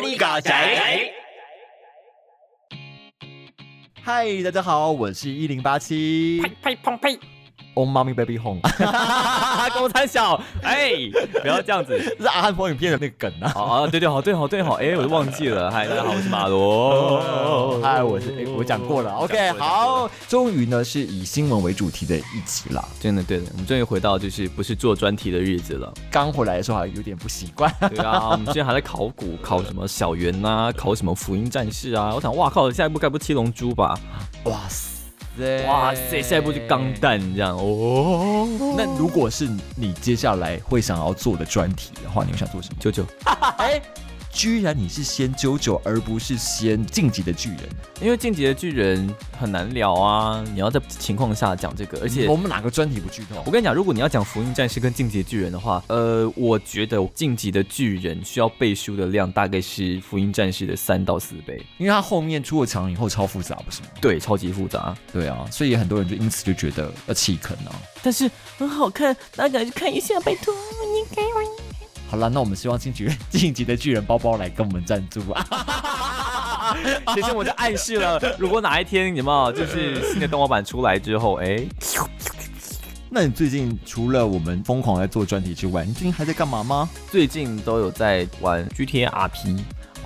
你嘎仔。嗨，大家好，我是一零八七。呸呸砰呸！Oh mommy baby home，公三小，哎，不要这样子。这是阿汉风影片的那个梗啊。哦哦，对对好，对好，对好，哎，我都忘记了。嗨，大家好，我是马罗。嗨，我是哎，我讲过了。OK，好，终于呢是以新闻为主题的一集啦。真的对的，我们终于回到就是不是做专题的日子了。刚回来的时候还有点不习惯。对啊，我们之前还在考古，考什么小圆啊，考什么福音战士啊。我想，哇靠，下一步该不七龙珠吧？哇塞！哇塞，下一步就钢弹这样哦。那如果是你接下来会想要做的专题的话，你会想做什么？舅舅，哎，居然你是先九九，而不是先晋级的巨人，因为晋级的巨人很难聊啊。你要在情况下讲这个，而且我们哪个专题不剧透？我跟你讲，如果你要讲福音战士跟晋级的巨人的话，呃，我觉得晋级的巨人需要背书的量大概是福音战士的三到四倍，因为他后面出了场以后超复杂，不是吗？对，超级复杂。对啊，所以很多人就因此就觉得要弃坑啊。但是很好看，大家赶去看一下，拜托你给我。好了，那我们希望晋级晋级的巨人包包来跟我们赞助啊！其实我就暗示了，如果哪一天有没有就是新的动画版出来之后，哎，那你最近除了我们疯狂在做专题之外，你最近还在干嘛吗？最近都有在玩 GTA RP。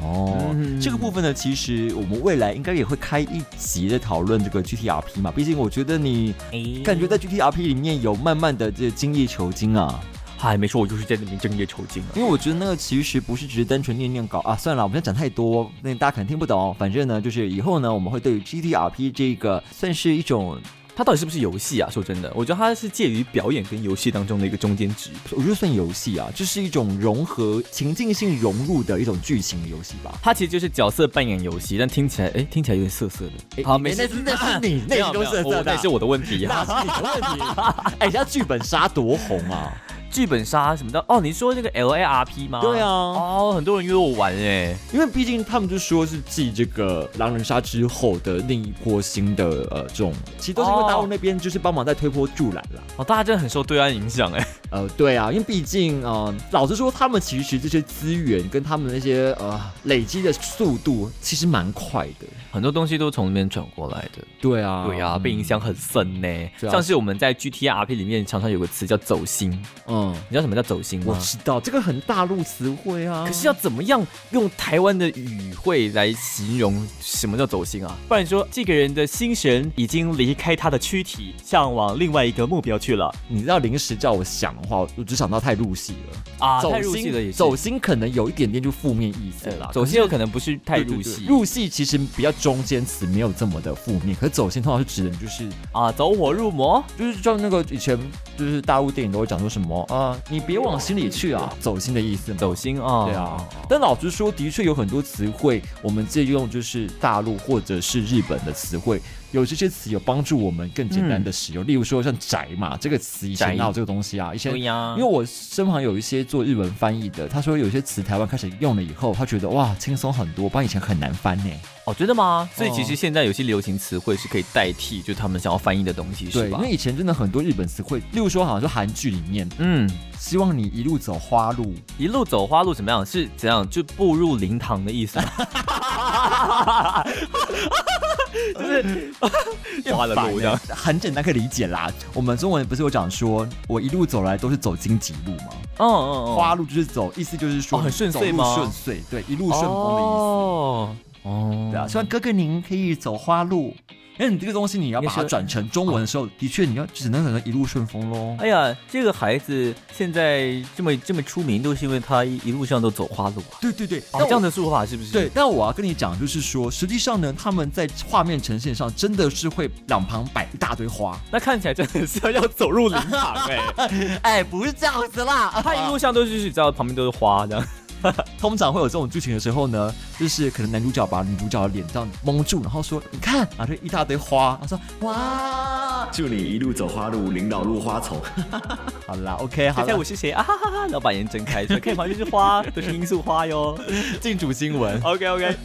哦，嗯这个部分呢，其实我们未来应该也会开一集的讨论这个 GTRP 嘛。毕竟我觉得你哎感觉在 GTRP 里面有慢慢的这精益求精啊。嗨，没错，我就是在那边正业酬金了。因为我觉得那个其实不是只是单纯念念稿啊，算了，我们先讲太多，那大家可能听不懂。反正呢，就是以后呢，我们会对于 GTRP 这个算是一种，它到底是不是游戏啊？说真的，我觉得它是介于表演跟游戏当中的一个中间值。我觉得算游戏啊，就是一种融合情境性融入的一种剧情的游戏吧。它其实就是角色扮演游戏，但听起来，哎，听起来有点涩涩的。好，诶没事，那是 那是你，那是的那是我的问题啊。那是你的问题。哎，人家剧本杀多红啊！剧本杀什么的，哦，你说那个 L A R P 吗？对啊哦，很多人约我玩哎。因为毕竟他们就说是继这个狼人杀之后的另一波新的呃这种，其实都是因为大陆那边就是帮忙在推波助澜啦。哦，大家真的很受对岸影响哎。呃，对啊，因为毕竟呃，老实说，他们其实这些资源跟他们那些呃累积的速度其实蛮快的。很多东西都从那边转过来的。对啊，对啊，被影响很深呢。像是我们在 G T R P 里面常常有个词叫走心，嗯，你知道什么叫走心吗？我知道这个很大陆词汇啊。可是要怎么样用台湾的语汇来形容什么叫走心啊？不然说这个人的心神已经离开他的躯体，向往另外一个目标去了你知道临时叫我想的话，我只想到太入戏了。啊！走太入戏了也是走心可能有一点点就负面意思啦。走心有可能不是太入戏入戏其实比较中间词，没有这么的负面。可是走心通常是指的就是啊，走火入魔。就是像那个以前就是大陆电影都会讲说什么啊，你别往心里去啊，走心的意思嘛。走心啊，对啊，但老实说，的确有很多词汇，我们借用就是大陆或者是日本的词汇，有这些词有帮助我们更简单的使用。例如说像“宅”嘛，这个词以前宅哪有这个东西啊？以前对呀因为我身旁有一些做日文翻译的，他说有些词台湾开始用了以后，他觉得哇轻松很多，不然以前很难翻呢。哦，真的吗？所以其哦实现在有些流行词汇是可以代替，就他们想要翻译的东西，是吧因为？以前真的很多日本词汇，例如说好像说韩剧里面，嗯，希望你一路走花路，一路走花路怎么样？是怎样？就步入灵堂的意思吗？就是 花了路这样。很简单可以理解啦。我们中文不是有讲说，我一路走来都是走荆棘路吗？嗯嗯嗯，花路就是走，意思就是说哦很顺遂吗顺遂，对，一路顺风的意思。哦哦，对啊，希望哥哥您可以走花路。因为你这个东西你要把它转成中文的时候，的确你要只能可能一路顺风喽。哎呀，这个孩子现在这么这么出名，都是因为他一一路上都走花路啊。对对对，哦这样的说法是不是？对，但我要跟你讲，就是说，实际上呢，他们在画面呈现上真的是会两旁摆一大堆花。那看起来真的是要走入灵堂哎、哎，不是这样子啦，他一路上都是你知道旁边都是花这样。通常会有这种剧情的时候呢，就是可能男主角把女主角的脸这样蒙住，然后说：“你看，啊，这一大堆花。”他说：“哇，祝你一路走花路，领导入花丛。”好啦，OK，好了猜猜我，是谁啊哈哈哈！然后把眼睁开，说看旁边是花，都是罂粟花哟。进主新闻。OK OK，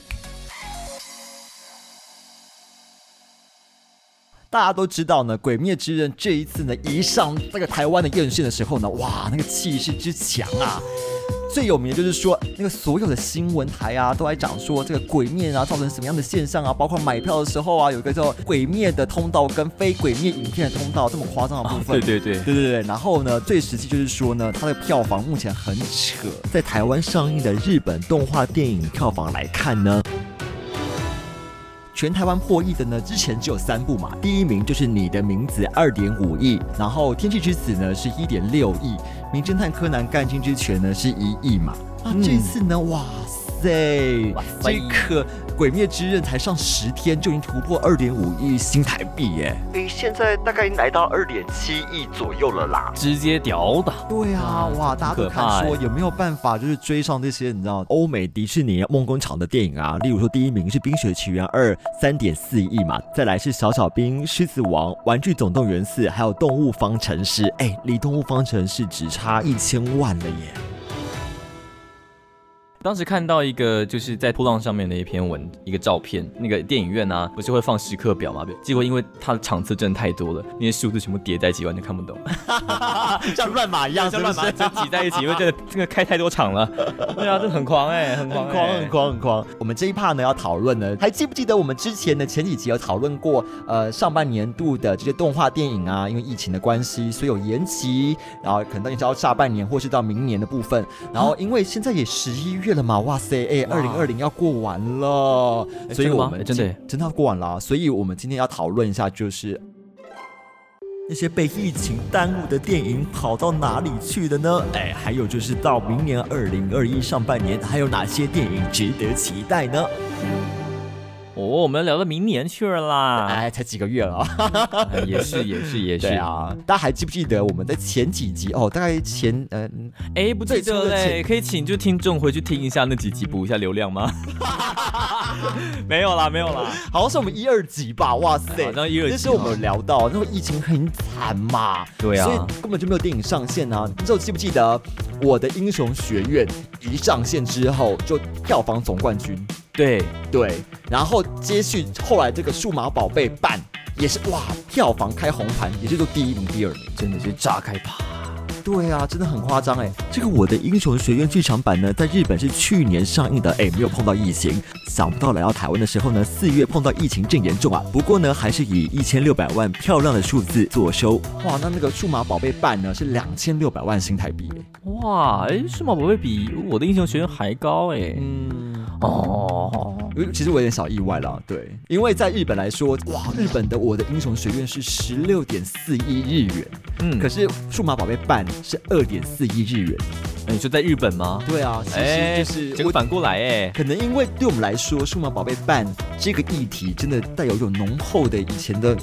大家都知道呢，《鬼灭之刃》这一次呢，一上那个台湾的院线的时候呢，哇，那个气势之强啊！最有名的就是说，那个所有的新闻台啊，都在讲说这个鬼灭啊造成什么样的现象啊，包括买票的时候啊，有一个叫鬼灭的通道跟非鬼灭影片的通道这么夸张的部分。对对对对对对，然后呢，最实际就是说呢，它的票房目前很扯，在台湾上映的日本动画电影票房来看呢。全台湾破亿的呢，之前只有三部嘛，第一名就是你的名字二点五亿，然后天气之子呢是一点六亿，名侦探柯南干尽之拳呢是一亿嘛，那这次呢，哇塞，这个。鬼灭之刃才上十天就已经突破二点五亿新台币耶！哎，现在大概来到二点七亿左右了啦，直接屌的。对啊，哇，大家都看说有没有办法就是追上这些你知道欧美迪士尼梦工厂的电影啊？例如说第一名是《冰雪奇缘二》三点四亿嘛，再来是《小小兵》《狮子王》《玩具总动员四》还有《动物方程式》。哎，离《动物方程式》只差一千万了耶！当时看到一个就是在波浪上面的一篇文，一个照片，那个电影院啊，不是会放时刻表吗？结果因为它的场次真的太多了，那些数字全部叠在一起，完全看不懂，像乱码一样，像乱码挤在一起，因为这个这个开太多场了。对啊，这很狂哎，很狂，很狂，很狂，很狂。我们这一 part 呢要讨论呢，还记不记得我们之前的前几集有讨论过？呃，上半年度的这些动画电影啊，因为疫情的关系，所以有延期，然后可能一直到下半年或是到明年的部分。然后因为现在也十一月。了嘛，哇塞，哎，二零二零要过完了，所以我们真的真的要过完了，所以我们今天要讨论一下，就是那些被疫情耽误的电影跑到哪里去了呢？哎，还有就是到明年二零二一上半年，还有哪些电影值得期待呢？哦，我们聊到明年去了啦！哎，才几个月了，也是也是也是啊！大家还记不记得我们在前几集哦？大概前嗯，哎，不记得嘞，可以请就听众回去听一下那几集，补一下流量吗？没有啦，没有啦，好像是我们一二集吧？哇塞，好像一二集，那时候我们聊到那个疫情很惨嘛，对啊，所以根本就没有电影上线啊。你知道记不记得我的英雄学院一上线之后就票房总冠军？对对，然后接续后来这个数码宝贝办也是哇，票房开红盘，也就是第一名、第二名，真的是炸开啪！对啊，真的很夸张哎。这个我的英雄学院剧场版呢，在日本是去年上映的，哎，没有碰到疫情。想不到来到台湾的时候呢，四月碰到疫情正严重啊。不过呢，还是以一千六百万漂亮的数字做收。哇，那那个数码宝贝半呢是两千六百万新台币。哇，哎，数码宝贝比我的英雄学院还高哎。嗯。哦，其实我有点小意外了，对，因为在日本来说，哇，日本的我的英雄学院是十六点四亿日元，嗯，可是数码宝贝半是二点四亿日元，你说在日本吗？对啊，其实就是这个反过来哎，可能因为对我们来说，数码宝贝半这个议题真的带有一种浓厚的以前的。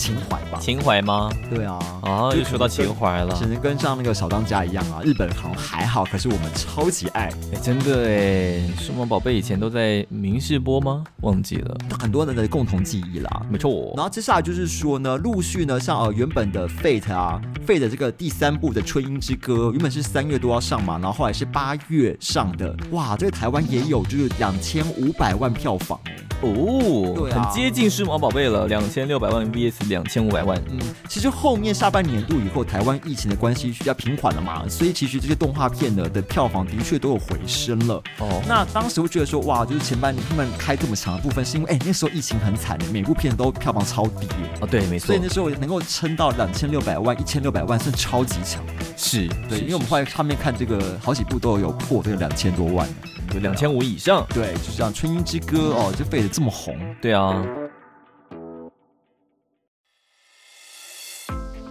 情怀吧，情怀吗？对啊，啊，又说到情怀了，只能跟上那个小当家一样啊。日本好像还好，可是我们超级爱，哎，真的哎。数码宝贝以前都在明视播吗？忘记了，很多人的共同记忆啦，没错。然后接下来就是说呢，陆续呢，像呃原本的 Fate 啊，Fate 这个第三部的春樱之歌，原本是三月多要上嘛，然后后来是八月上的，哇，这个台湾也有就是两千五百万票房哦，对很接近数码宝贝了，两千六百万 VS。两千五百万，嗯，其实后面下半年度以后，台湾疫情的关系比较平缓了嘛，所以其实这些动画片呢的票房的确都有回升了。哦，那当时我觉得说，哇，就是前半年他们开这么长的部分，是因为哎那时候疫情很惨的，每部片都票房超低。哦，对，没错。所以那时候能够撑到两千六百万、一千六百万，算超级强。是对，因为我们后来上面看这个好几部都有破这个两千多万，有两千五以上。对，就像《春樱之歌》哦，就飞得这么红。对啊。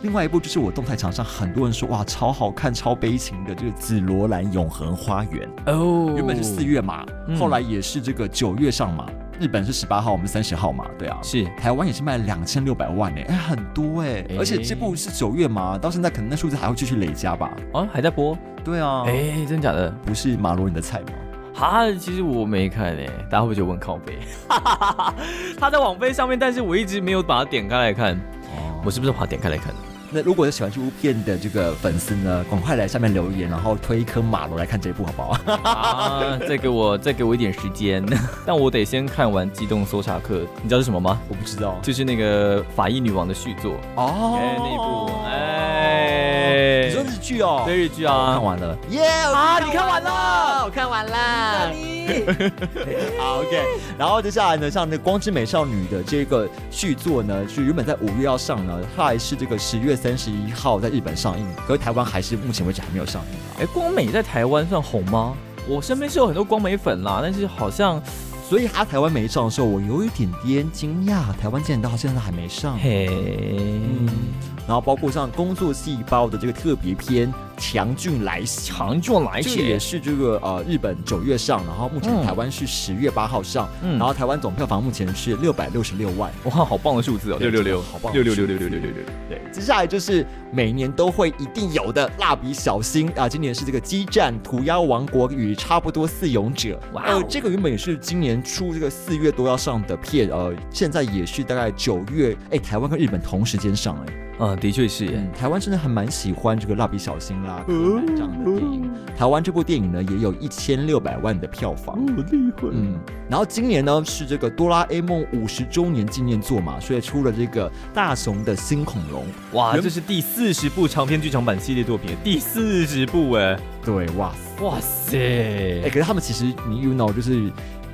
另外一部就是我动态场上很多人说哇超好看超悲情的，就是《紫罗兰永恒花园》哦，原本是四月嘛，后来也是这个九月上嘛，日本是十八号，我们三十号嘛，对啊，是台湾也是卖了两千六百万呢，哎很多哎，而且这部是九月嘛，到现在可能那数字还会继续累加吧？啊还在播？对啊，哎真假的？不是马罗你的菜吗？哈，其实我没看诶，大家会不会觉得我很靠背？他在网飞上面，但是我一直没有把它点开来看，我是不是把它点开来看？那如果是喜欢这部片的这个粉丝呢，赶快来下面留言，然后推一颗马罗来看这一部，好不好？啊，再给我再给我一点时间，但我得先看完《机动搜查课》，你知道是什么吗？我不知道，就是那个法医女王的续作哦，那部，哎，你说是剧哦。追日剧啊，看完了，耶！啊，你看完了，我看完了。好，OK。然后接下来呢，像那《光之美少女》的这个续作呢，是原本在五月要上呢，后来是这个十月三十一号在日本上映，可是台湾还是目前为止还没有上映啊。哎，光美在台湾算红吗？我身边是有很多光美粉啦，但是好像，所以他台湾没上的时候，我有一点点惊讶，台湾竟然到现在还没上。嘿，嗯，然后包括像工作细胞的这个特别篇。强俊来袭，强俊来袭，这也是这个呃日本九月上，然后目前台湾是十月八号上，然后台湾总票房目前是六百六十六万，哇，好棒的数字哦，六六六，好棒，六六六六六六六六，对，接下来就是每年都会一定有的蜡笔小新啊，今年是这个激战涂鸦王国与差不多四勇者，哇，呃，这个原本也是今年初这个四月多要上的片，呃，现在也是大概九月，哎，台湾跟日本同时间上，哎。嗯，的确是，台湾真的还蛮喜欢这个蜡笔小新啦、柯南这样的电影。台湾这部电影呢，也有一千六百万的票房，厉害。嗯，然后今年呢是这个哆啦 A 梦五十周年纪念作嘛，所以出了这个大雄的新恐龙。哇，这是第四十部长篇剧场版系列作品，第四十部哎。对，哇塞，哇塞，哎，可是他们其实你 you know 就是。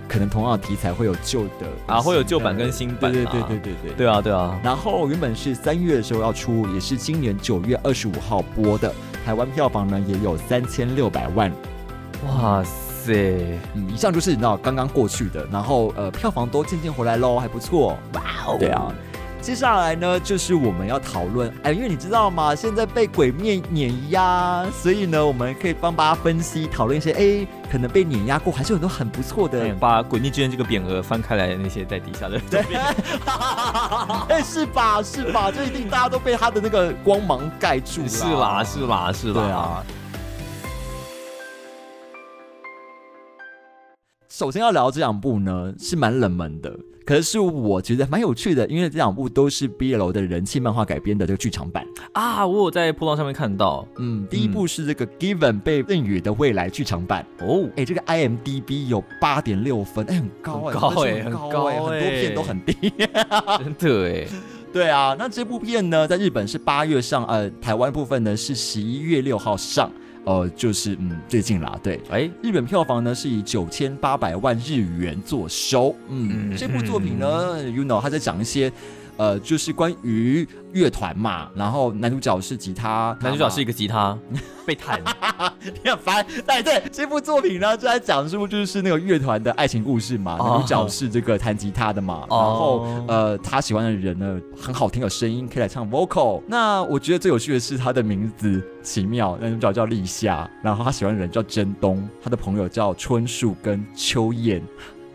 可能同样的题材会有旧的啊，会有旧版跟新版，对对对对对对，对啊对啊。然后原本是三月的时候要出，也是今年九月二十五号播的，台湾票房呢也有三千六百万。哇塞，嗯，以上就是你知道刚刚过去的，然后呃票房都渐渐回来喽，还不错。哇哦，对啊。接下来呢，就是我们要讨论，哎，因为你知道吗？现在被鬼面碾压，所以呢，我们可以帮大家分析、讨论一些，哎，可能被碾压过，还是有很多很不错的。把《鬼灭之刃》这个匾额翻开来，那些在底下的，对，哎，是吧？是吧？这一定大家都被他的那个光芒盖住了。是啦，是啦，是啦。对啊。首先要聊这两部呢，是蛮冷门的。可是我觉得蛮有趣的，因为这两部都是 BL 的人气漫画改编的这个剧场版。啊，我有在铺浪上面看到。嗯，第一部是这个 Given 被赠予的未来剧场版。哦，哎，这个 IMDB 有八点六分，哎，很高哎，高哎，很高哎，很多片都很低，真的哎，对啊，那这部片呢，在日本是八月上，呃，台湾部分呢是十一月六号上。呃，就是嗯，最近啦，对，哎，日本票房呢是以九千八百万日元做收，嗯，这部作品呢，you know，他在讲一些。呃，就是关于乐团嘛，然后男主角是吉他，男主角是一个吉他被弹，你很烦。对对，这部作品呢就在讲述就是那个乐团的爱情故事嘛，男主角是这个弹吉他的嘛，然后呃他喜欢的人呢很好听的声音可以来唱 vocal。那我觉得最有趣的是他的名字奇妙，男主角叫立夏，然后他喜欢的人叫真冬，他的朋友叫春树跟秋叶。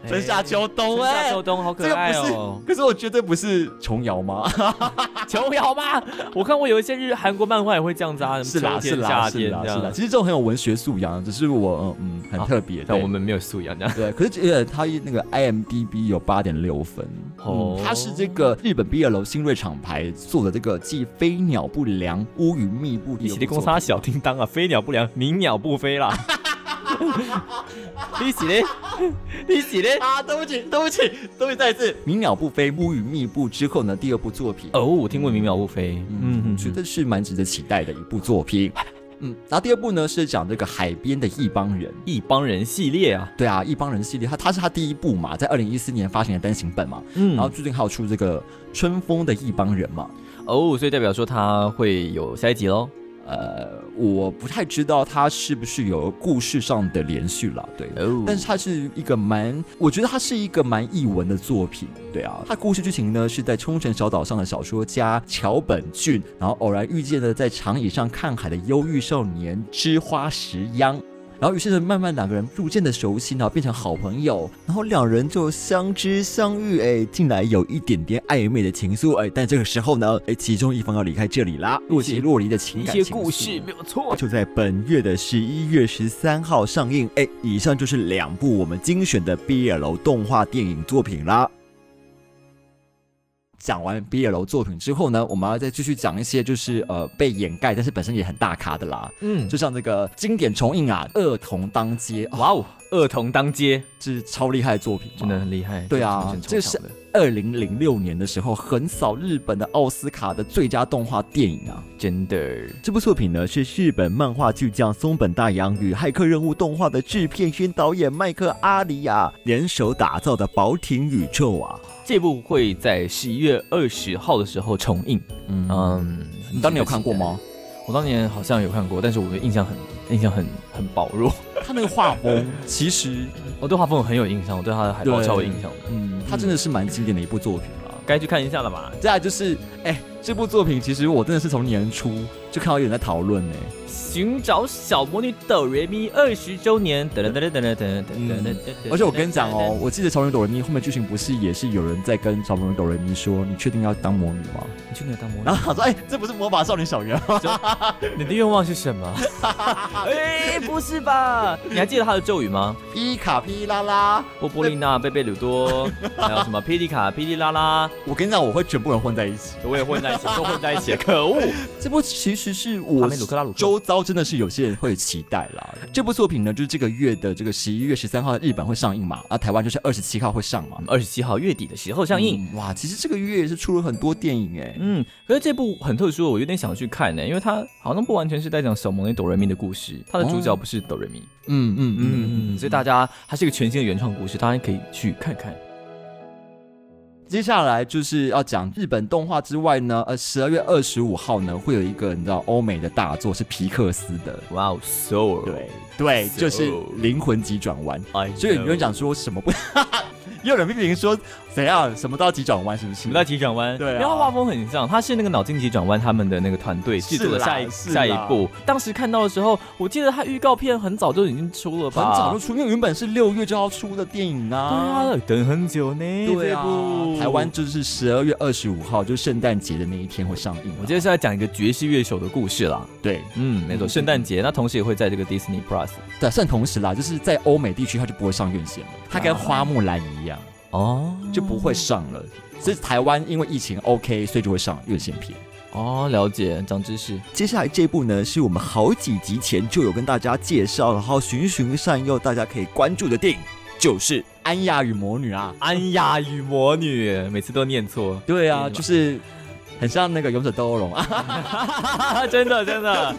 春夏秋冬，哎夏，秋冬好可爱哦。可是我绝对不是琼瑶吗？琼瑶吗？我看过有一些日韩国漫画也会这样子啊，是啦是啦是啦是啦。其实这种很有文学素养，只是我嗯很特别，但我们没有素养这样。对，可是呃他那个 IMDB 有八点六分，哦，他是这个日本 BL 新锐厂牌做的这个既飞鸟不良、乌云密布的。你公司小叮当啊，飞鸟不良，鸣鸟不飞啦。你起嘞，你起嘞啊！对不起，对不起，对不起，再一次。鸣鸟不飞，乌云密布之后呢？第二部作品哦，我听过鸣鸟不飞，嗯，觉得是蛮值得期待的一部作品。嗯，然后第二部呢是讲这个海边的一帮人，一帮人系列啊，对啊，一帮人系列，它它是他第一部嘛，在二零一四年发行的单行本嘛，嗯，然后最近还有出这个春风的一帮人嘛，哦，所以代表说他会有下一集喽。呃，我不太知道它是不是有故事上的连续了，对，但是它是一个蛮，我觉得它是一个蛮译文的作品，对啊，它故事剧情呢是在冲绳小岛上的小说家桥本俊，然后偶然遇见了在长椅上看海的忧郁少年之花石央。然后于是呢，慢慢两个人逐渐的熟悉，然后变成好朋友，然后两人就相知相遇，哎，进来有一点点暧昧的情愫，哎，但这个时候呢，哎，其中一方要离开这里啦，若即若离的情感一些故事没有错，就在本月的十一月十三号上映，哎，以上就是两部我们精选的 BL 动画电影作品啦。讲完 BL 作品之后呢，我们要再继续讲一些就是呃被掩盖，但是本身也很大咖的啦。嗯，就像这个经典重映啊，《恶童当街》。哇哦，恶童当街，这是超厉害的作品，真的很厉害。对啊这是二零零六年的时候横扫日本的奥斯卡的最佳动画电影啊。真的这部作品呢是日本漫画巨匠松本大洋与骇客任务动画的制片兼导演麦克阿里亚联手打造的宝挺宇宙啊。这部会在十一月二十号的时候重映。嗯，嗯，你当年有看过吗？我当年好像有看过，但是我的印象很印象很很薄弱。他那个画风其实，我对画风很有印象，我对他的海报对超有印象的，嗯，他真的是蛮经典的一部作品了。该去看一下了吧？再来就是，哎、这部作品其实我真的是从年初就看到有人在讨论呢。寻找小魔女哆瑞咪二十周年。而且我跟你讲哦，，我记得小魔女哆瑞咪后面剧情不是也是有人在跟小魔女哆瑞咪说，你确定要当魔女吗？你确定要当魔女然？后他说，哎、这不是魔法少女小圆吗？你的愿望是什么？哎，不是吧？你还记得他的咒语吗？皮卡皮拉拉。波波丽娜、贝贝鲁多，还有什么 霹雳卡、霹雳拉拉，我跟你讲，我会全部人混在一起。我也混在一起，都混在一起，可恶！这部其实是我哈梅鲁克拉鲁克周遭真的是有些人会期待啦。这部作品呢，就是这个月的这个十一月十三号日本会上映嘛，啊，台湾就是二十七号会上嘛。二十七号月底的时候上映。嗯哇，其实这个月也是出了很多电影哎。嗯，可是这部很特殊，我有点想去看呢，因为它好像不完全是在讲小魔女哆瑞咪的故事，它的主角不是哆瑞咪，嗯嗯嗯嗯，所以大家它是一个全新的原创故事，大家可以去看看。接下来就是要讲日本动画之外呢，呃，十二月二十五号呢会有一个你知道欧美的大作是皮克斯的，哇哦，so 对对就是《灵魂急转弯》。哎，所以有人讲说什么不，也有人批评说怎样什么都要急转弯，是不是？什么叫急转弯？对啊因为画风很像，它是那个脑筋急转弯他们的那个团队制作的下一下一部。当时看到的时候，我记得它预告片很早就已经出了吧很？早就出，因为原本是六月就要出的电影啊对啊。啊，等很久呢。对啊，台湾就是十二月二十五号，就是圣诞节的那一天会上映啊。我今天是要讲一个爵士乐手的故事啦。对嗯，没错，圣诞节，那同时也会在这个 Disney Plus。对，算同时啦，就是在欧美地区它就不会上院线了，它跟花木兰一样哦，就不会上了。所以台湾因为疫情 OK，所以就会上院线片。哦，了解，长知识。接下来这部呢，是我们好几集前就有跟大家介绍，然后循循善诱，大家可以关注的电影，就是《安雅与魔女》啊。安雅与魔女，每次都念错。对啊，嗯就是很像那个《勇者斗恶龙》啊。真的真的，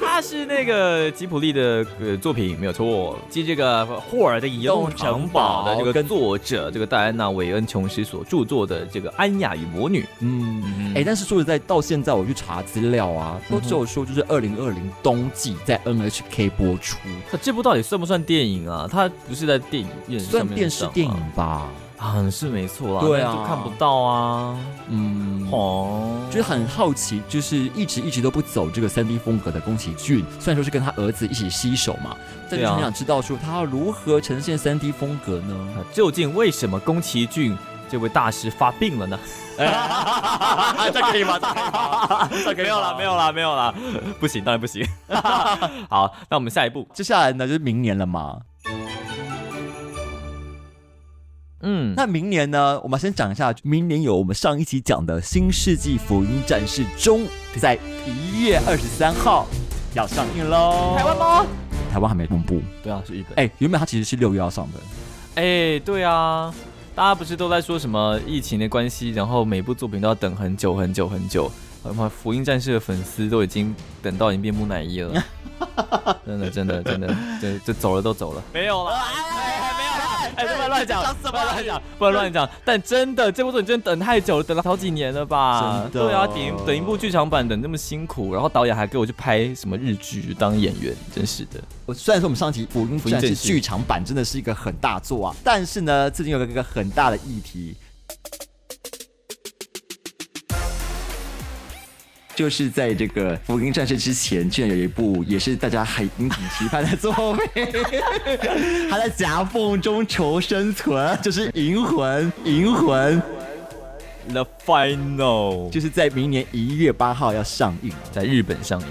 他是那个吉普力的呃作品没有错，继这个霍尔的移动城堡的这个作者这个戴安娜韦恩琼斯所著作的这个《安雅与魔女》。嗯，哎、但是说实在，到现在我去查资料啊，都只有说就是二零二零冬季在 NHK 播出，那这部到底算不算电影啊？它不是在电影院算电视电影吧？啊，是没错啊，对啊就看不到啊。嗯。哦，就是很好奇，就是一直一直都不走这个三 D 风格的宫崎骏，虽然说是跟他儿子一起携手嘛，但是很想知道说他要如何呈现三 D 风格呢？那究竟为什么宫崎骏这位大师发病了呢？这可以吗？这可以吗？没有了，没有了，没有了，不行，当然不行。好，那我们下一步，接下来呢，就是明年了嘛。嗯，那明年呢，我们先讲一下，明年有我们上一期讲的《新世纪福音战士中》，在一月二十三号要上映喽。台湾？吗？台湾还没公布。对啊，是日本。哎、原本它其实是六月要上的。哎、对啊，大家不是都在说什么疫情的关系，然后每部作品都要等很久很久很久。什么福音战士的粉丝都已经等到已经变木乃伊了，真的真的真的，这这走了都走了，没有了，哎没有了，哎不能乱讲，不能乱讲，不能乱讲。但真的这部作品真的等太久了，等了好几年了吧？真的对啊，等一等一部剧场版等那么辛苦，然后导演还给我去拍什么日剧当演员，真是的。我虽然说我们上期《福音战士福音战》士剧场版真的是一个很大作啊，但是呢，最近有一个很大的议题，就是在这个《福音战士》之前，居然有一部也是大家很引颈期盼的作品，他在夹缝中求生存，就是《银魂》，《银魂》The Final 就是在明年一月八号要上映。在日本上映。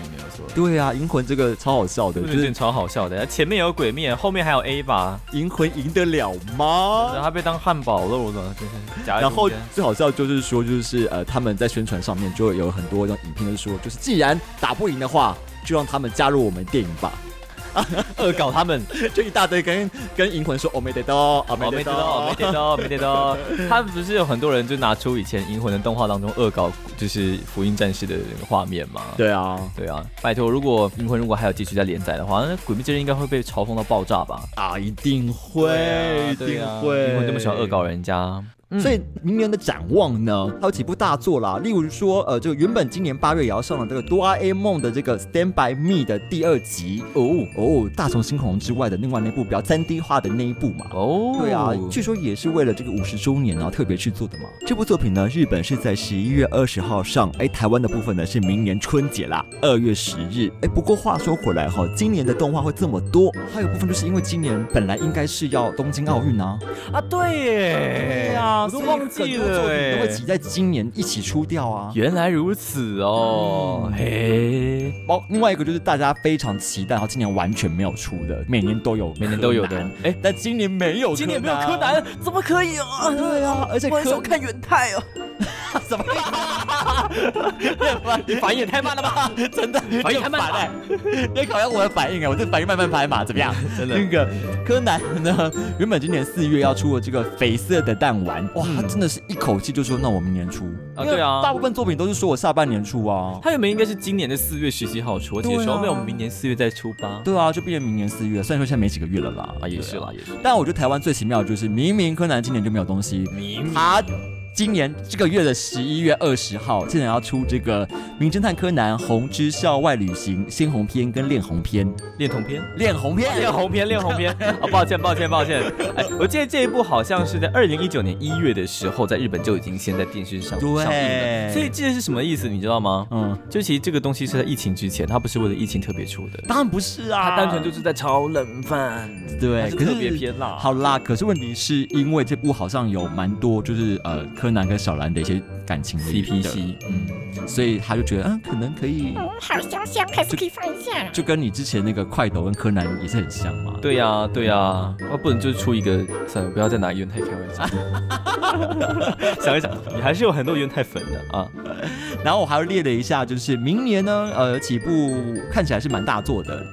对啊，《银魂》这个超好笑的，就是超好笑的，前面有鬼灭，后面还有 A 吧，《银魂》赢得了然吗？后他被当汉堡肉了，真是夹在然后最好笑就是说，就是呃，他们在宣传上面就有很多那种影片，就是说，就是既然打不赢的话，就让他们加入我们电影吧。恶搞他们，就一大堆跟跟银魂说哦没得到，哦没得到，没得到，没得到。他们不是有很多人就拿出以前银魂的动画当中恶搞，就是福音战士的画面吗？对啊，对啊。拜托，如果银魂如果还有继续在连载的话，那鬼灭之刃应该会被嘲讽到爆炸吧？啊，一定会，一定会。银魂这么喜欢恶搞人家。所以明年的展望呢，还有几部大作啦，例如说，呃，这个原本今年八月也要上的这个哆啦 A 梦的这个 Stand by Me 的第二集。哦。哦，大雄星空之外的另外那部比较三 D 化的那一部嘛。哦，对啊，据说也是为了这个五十周年然后特别去做的嘛。这部作品呢，日本是在十一月二十号上，哎，台湾的部分呢是明年春节啦，二月十日。哎，不过话说回来哈，今年的动画会这么多，还有部分就是因为今年本来应该是要东京奥运啊。啊，对耶，对啊。我都忘记了哎，都会挤在今年一起出掉啊！原来如此哦，嘿。包，另外一个就是大家非常期待，然后今年完全没有出的，每年都有，每年都有的。哎，但今年没有，今年没有柯南，怎么可以啊？对啊，而且我想看元太哦。怎么？你反应也太慢了吧？真的，反应太慢了。你考验我的反应啊，我这反应慢慢拍嘛，怎么样？真的。那个柯南呢？原本今年四月要出的这个绯色的弹丸，哇，他真的是一口气就说那我明年出啊？对啊，大部分作品都是说我下半年出啊。他原本应该是今年的四月十七号出，而且说没有明年四月再出吧？对啊，就变成明年四月。虽然说现在没几个月了啦，啊，也是啦，也是。但我觉得台湾最奇妙的就是明明柯南今年就没有东西，明他。今年这个月的十一月二十号，竟然要出这个《名侦探柯南：红之校外旅行》鲜红篇跟恋红篇，恋童篇，恋红篇，恋红篇，恋红篇。啊，抱歉，抱歉，抱歉。哎，我记得这一部好像是在二零一九年一月的时候，在日本就已经先在电视上上映了。所以这是什么意思？你知道吗？嗯，就其实这个东西是在疫情之前，它不是为了疫情特别出的。当然不是啊，它单纯就是在炒冷饭。对，特别偏辣。好啦，可是问题是因为这部好像有蛮多，就是呃，柯南跟小兰的。一些感情的 CP，嗯，所以他就觉得，嗯，可能可以，好香香，还是可以放一下，就跟你之前那个快斗跟柯南也是很像嘛。对呀，对呀，那不能就出一个，算了，不要再拿元太开玩笑。想一想，你还是有很多元太粉的啊。然后我还要列了一下，就是明年呢，呃，几部看起来是蛮大作的。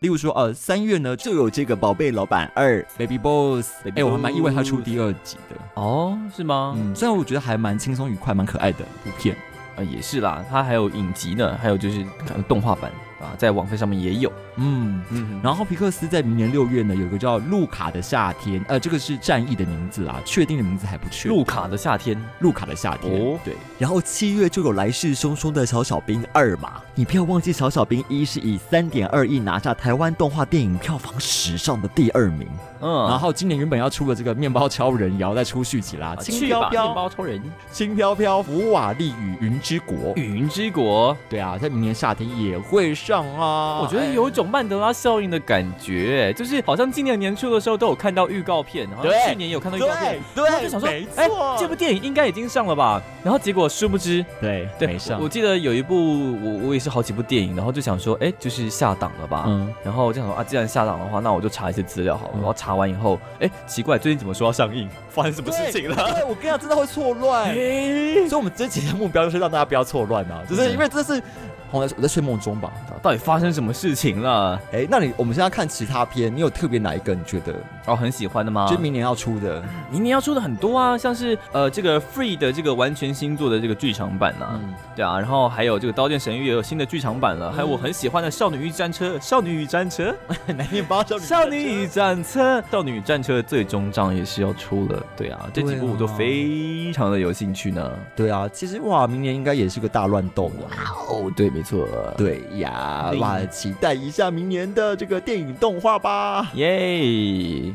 例如说，呃，三月呢就有这个《宝贝老板二》Baby Boss，哎，我还蛮意外他出第二集的哦，是吗？嗯，虽然我觉得还蛮轻松愉快、蛮可爱的部片，呃，也是啦，它还有影集呢，还有就是可能动画版。啊，在网飞上面也有，嗯嗯，然后皮克斯在明年六月呢，有个叫《路卡的夏天》，呃，这个是战役的名字啊，确定的名字还不确。路卡的夏天，路卡的夏天，哦，对。然后七月就有来势汹汹的小小兵二嘛，你不要忘记小小兵一是以三点二亿拿下台湾动画电影票房史上的第二名。嗯，然后今年原本要出的这个面包超人也要再出续集啦，轻飘飘面包超人，轻飘飘福瓦利与云之国，云之国，对啊，在明年夏天也会上啊。我觉得有一种曼德拉效应的感觉，就是好像今年年初的时候都有看到预告片，然后去年有看到预告片，对，就想说，哎，这部电影应该已经上了吧？然后结果殊不知，对，对，没上。我记得有一部我我也是好几部电影，然后就想说，哎，就是下档了吧？嗯，然后我就想说啊，既然下档的话，那我就查一些资料好了。然后查完以后，哎。奇怪，最近怎么说要上映？发生什么事情了？对，我跟你讲，真的会错乱。所以，我们这期的目标就是让大家不要错乱啊，就是因为这是。我在我在睡梦中吧，到底发生什么事情了？哎，那你我们现在看其他片，你有特别哪一个你觉得哦很喜欢的吗？就明年要出的，明年要出的很多啊，像是呃这个 Free 的这个完全新作的这个剧场版呐，对啊，然后还有这个刀剑神域也有新的剧场版了，还有我很喜欢的少女与战车，少女与战车，哪面包少女？少女与战车，少女与战车最终章也是要出了，对啊，这几部我都非常的有兴趣呢。对啊，其实哇，明年应该也是个大乱斗哇哦，对。没错，对呀，哇，期待一下明年的这个电影动画吧，耶！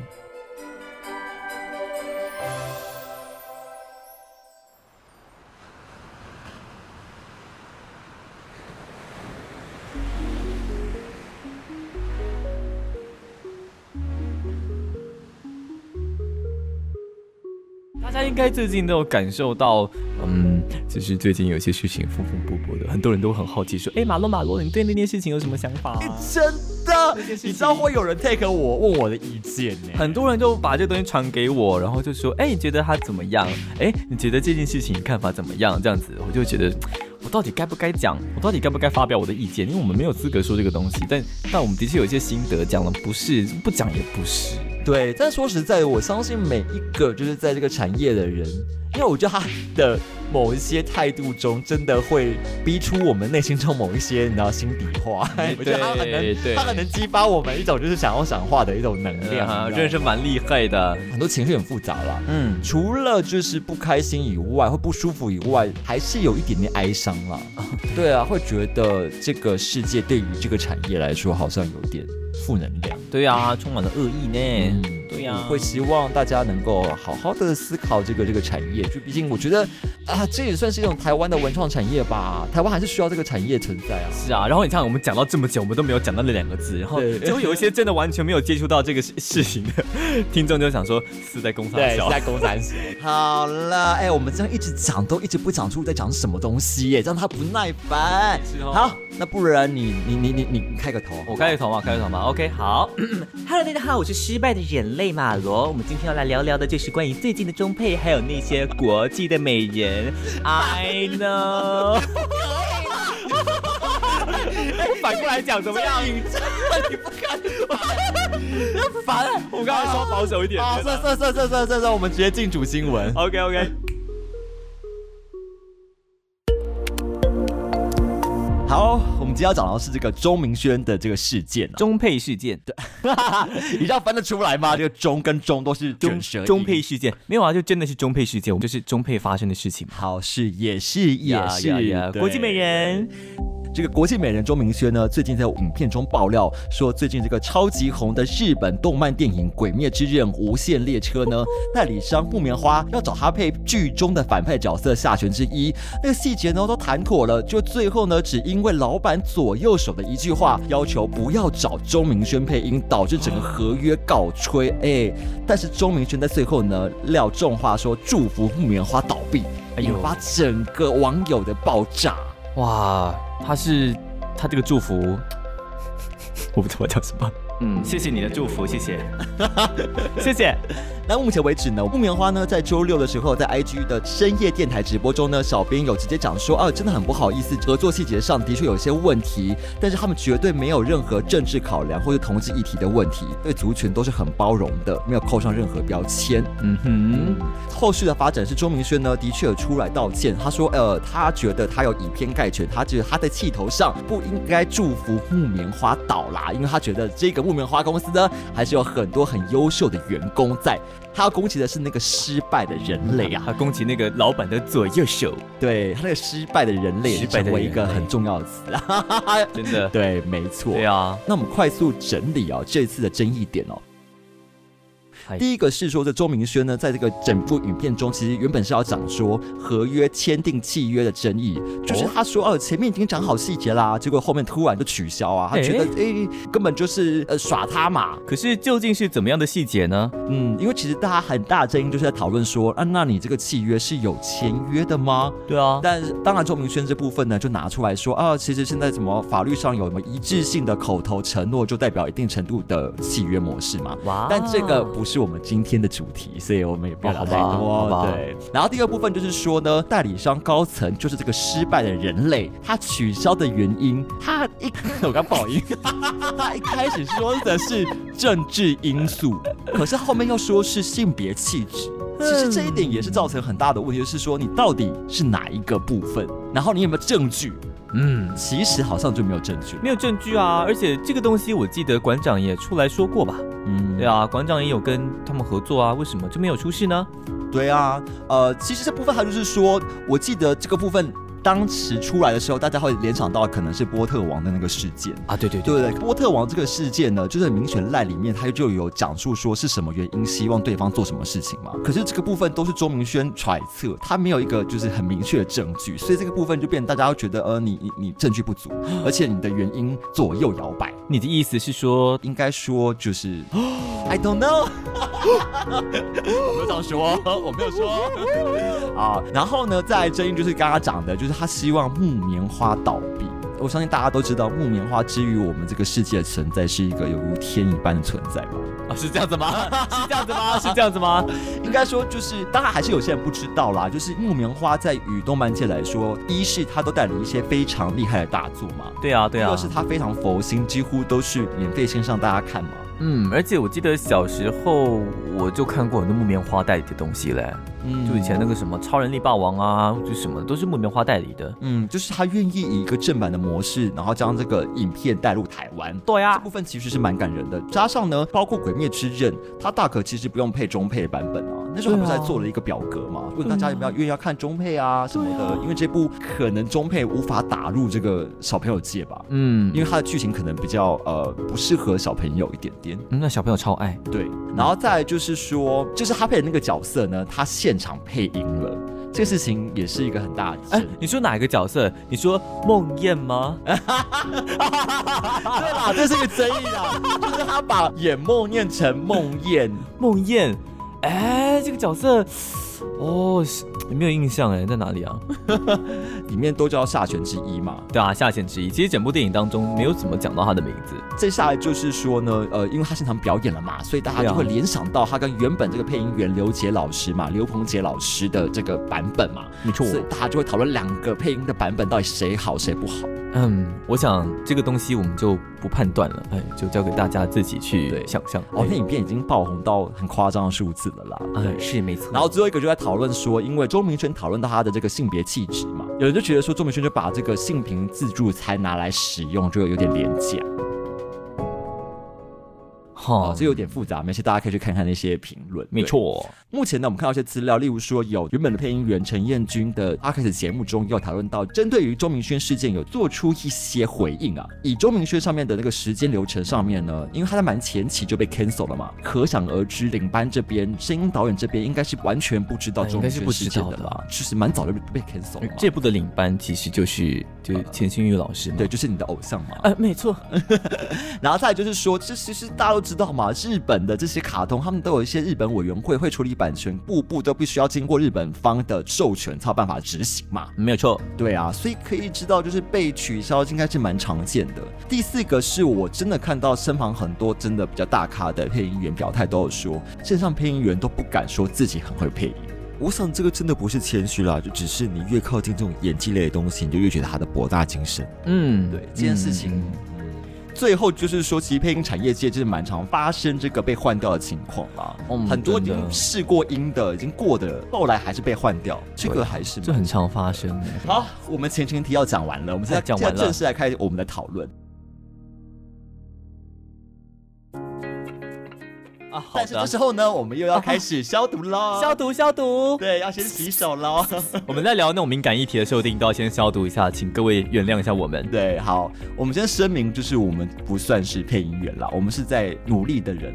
大家应该最近都有感受到，嗯。就是最近有些事情风风波波的，很多人都很好奇，说：“哎，马洛马洛，你对那件事情有什么想法？”真的，你知道会有人 take 我问我的意见呢？很多人就把这个东西传给我，然后就说：“哎，你觉得他怎么样？哎，你觉得这件事情看法怎么样？”这样子，我就觉得。我到底该不该讲，我到底该不该发表我的意见？因为我们没有资格说这个东西，但但我们的确有一些心得，讲了不是，不讲也不是。对，但说实在，我相信每一个就是在这个产业的人，因为我觉得他的某一些态度中，真的会逼出我们内心中某一些你知道心底话。我觉得他很能，他很能激发我们一种就是想要讲话的一种能量。啊，真的是蛮厉害的。很多情绪很复杂啦。嗯，除了就是不开心以外，或不舒服以外，还是有一点点哀伤啦。对啊，会觉得这个世界对于这个产业来说，好像有点负能量。对啊，充满了恶意呢。对呀、会希望大家能够好好的思考这个这个产业。就毕竟我觉得啊，这也算是一种台湾的文创产业吧。台湾还是需要这个产业存在啊。是啊，然后你看，我们讲到这么久，我们都没有讲到那两个字，然后对就会有一些真的完全没有接触到这个事 事情的听众就想说是在攻啥对，小是在公三十。好了，哎、我们这样一直讲，都一直不讲出在讲什么东西耶，这样他不耐烦。哦好，那不然你你你你你开个头，我开个头嘛，开个头嘛，OK，好，Hello，大家好，我是失败的人类马罗。我们今天要来聊聊的就是关于最近的中配，还有那些国际的美人。I know，我反过来讲怎么样？你不看，烦，我刚才说保守一点。啊，算算算算算算算，我们直接进主新闻。OK OK，好，我们今天要讲的是这个钟明轩的这个事件啊，中配事件，对。你知道分得出来吗？这个钟跟钟都是中卷舌音中配事件。没有啊，就真的是中配事件，我们就是中配发生的事情嘛。好是也是也呀是。呀呀对国际美人，这个国际美人钟明轩呢，最近在影片中爆料说，最近这个超级红的日本动漫电影《鬼灭之刃：无限列车》呢，代理商木棉花要找他配剧中的反派角色下泉之一，那个细节呢都谈妥了，就最后呢，只因为老板左右手的一句话，要求不要找钟明轩配音，导致整个合约告吹。哎，但是钟明轩在最后呢，撂重话说祝福木棉花倒闭，哎呦引发整个网友的爆炸。哇，他是他这个祝福，我不知道叫什么。嗯，谢谢你的祝福，谢谢，谢谢。那目前为止呢，木棉花呢在周六的时候，在 IG 的深夜电台直播中呢，小编有直接讲说，啊，真的很不好意思，合作细节上的确有一些问题，但是他们绝对没有任何政治考量或者同志议题的问题，对族群都是很包容的，没有扣上任何标签。嗯哼，后续的发展是周明轩呢，的确有出来道歉。他说，呃，他觉得他有以偏概全，他觉得他在气头上不应该祝福木棉花倒啦，因为他觉得这个木棉花公司呢，还是有很多很优秀的员工在。他要攻击的是那个失败的人类啊，他攻击那个老板的左右手，对他那个失败的人类失败的成为一个很重要的词啊。真的。对，没错。对啊，那我们快速整理啊、这次的争议点哦。嗨第一个是说，这周明轩呢，在这个整部影片中，其实原本是要讲说合约签订契约的争议，就是哦他说哦，前面已经讲好细节啦，结果后面突然就取消啊，他觉得诶根本就是呃耍他嘛，可是究竟是怎么样的细节呢？嗯，因为其实大家很大的争议就是在讨论说啊，那你这个契约是有签约的吗？对啊，但是当然，周明轩这部分呢，就拿出来说啊，其实现在什么法律上有什么一致性的口头承诺，就代表一定程度的契约模式嘛。哇但这个不是我们今天的主题，所以我们也不要聊太多。对。然后第二部分就是说呢，代理商高层就是这个失败的人类，他取消的原因，他一 我刚爆音，他 一开始说的是政治因素，可是后面又说是性别气质。其实这一点也是造成很大的问题，就是说你到底是哪一个部分，然后你有没有证据？嗯，其实好像就没有证据。没有证据啊，而且这个东西我记得馆长也出来说过吧？嗯对啊，馆长也有跟他们合作啊，为什么就没有出事呢？对啊，呃，其实这部分还就是说，我记得这个部分当时出来的时候，大家会联想到可能是波特王的那个事件。啊，对对对不对？波特王这个事件呢，就是很明显赖里面他就有讲述说是什么原因希望对方做什么事情嘛。可是这个部分都是周明轩揣测，他没有一个就是很明确的证据，所以这个部分就变大家会觉得呃你你你证据不足，而且你的原因左右摇摆。你的意思是说，应该说就是 I don't know，我没有这样说，我没有说 啊。然后呢，再来争议就是刚刚讲的，就是他希望木棉花倒闭。我相信大家都知道，木棉花之于我们这个世界的存在是一个犹如天一般的存在吧。啊，是这样子吗？是这样子吗？是这样子吗？应该说就是，当然还是有些人不知道啦。就是木棉花在与动漫界来说，一是它都带了一些非常厉害的大作嘛，对啊，对啊二。是它非常佛心，几乎都是免费先上大家看嘛。嗯，而且我记得小时候我就看过很多木棉花代理的东西嘞，嗯就以前那个什么超人力霸王啊，就什么都是木棉花代理的。嗯，就是他愿意以一个正版的模式，然后将这个影片带入台湾。这对啊，这部分其实是蛮感人的，加上呢，包括《鬼灭之刃》，他大可其实不用配中配的版本啊。那时候他不是还做了一个表格嘛，问大家有没有愿意要看中配啊什么的，因为这部可能中配无法打入这个小朋友界吧，嗯，因为它的剧情可能比较呃不适合小朋友一点点。嗯那小朋友超爱。对，然后再来就是说，就是他配的那个角色呢，他现场配音了，这个事情也是一个很大的哎你说哪一个角色？你说梦魇吗？对啦，这是一个争议啊，就是他把演梦念成梦魇，梦魇，哎，这个角色，哦，是没有印象哎，在哪里啊？里面都叫下泉之一嘛。对啊，下犬之一。其实整部电影当中没有怎么讲到他的名字。接下来就是说呢，呃，因为他现场表演了嘛，所以大家就会联想到他跟原本这个配音员刘杰老师嘛，刘鹏杰老师的这个版本嘛，没错所以大家就会讨论两个配音的版本到底谁好谁不好。嗯，我想这个东西我们就不判断了，哎，就交给大家自己去想象。哦，那影片已经爆红到很夸张的数字了啦。哎，对是没错。然后最后一个就在讨论说，因为周明轩讨论到他的这个性别气质嘛，有人就觉得说周明轩就把这个性平自助餐拿来使用，就有点廉价。哦哈，，这有点复杂，没事，大家可以去看看那些评论。没错。目前呢，我们看到一些资料，例如说有原本的配音员陈彦君的阿 K 的节目中，有讨论到针对于周明轩事件有做出一些回应啊。以周明轩上面的那个时间流程上面呢，因为他在蛮前期就被 cancel 了嘛，可想而知，领班这边声音导演这边应该是完全不知道周明轩事件的吧，其实蛮早就被 cancel 了嘛。这部的领班其实就是就是钱欣玉老师嘛。对，就是你的偶像嘛。呃，没错。然后再来就是说，这其实大家都知道嘛，日本的这些卡通，他们都有一些日本委员会会处理版权，步步都必须要经过日本方的授权才有办法执行嘛。没有错。对啊，所以可以知道，就是被取消应该是蛮常见的。第四个是我真的看到身旁很多真的比较大咖的配音员表态，都有说线上配音员都不敢说自己很会配音。我想这个真的不是谦虚啦，就只是你越靠近这种演技类的东西，你就越觉得他的博大精深。嗯，对这件事情。嗯最后就是说，其实配音产业界就是蛮常发生这个被换掉的情况啦。嗯很多已经试过音的，已经过的，后来还是被换掉，这个还是这很常发生。好。我们前情提要讲完了，我们现在哎讲完了正式来开始我们的讨论。啊，好但是这。时候呢，我们又要开始消毒喽。消毒消毒。对，要先洗手喽。我们在聊那种敏感议题的时候，一定都要先消毒一下，请各位原谅一下我们。对，好，我们先声明，就是我们不算是配音员啦，我们是在努力的人。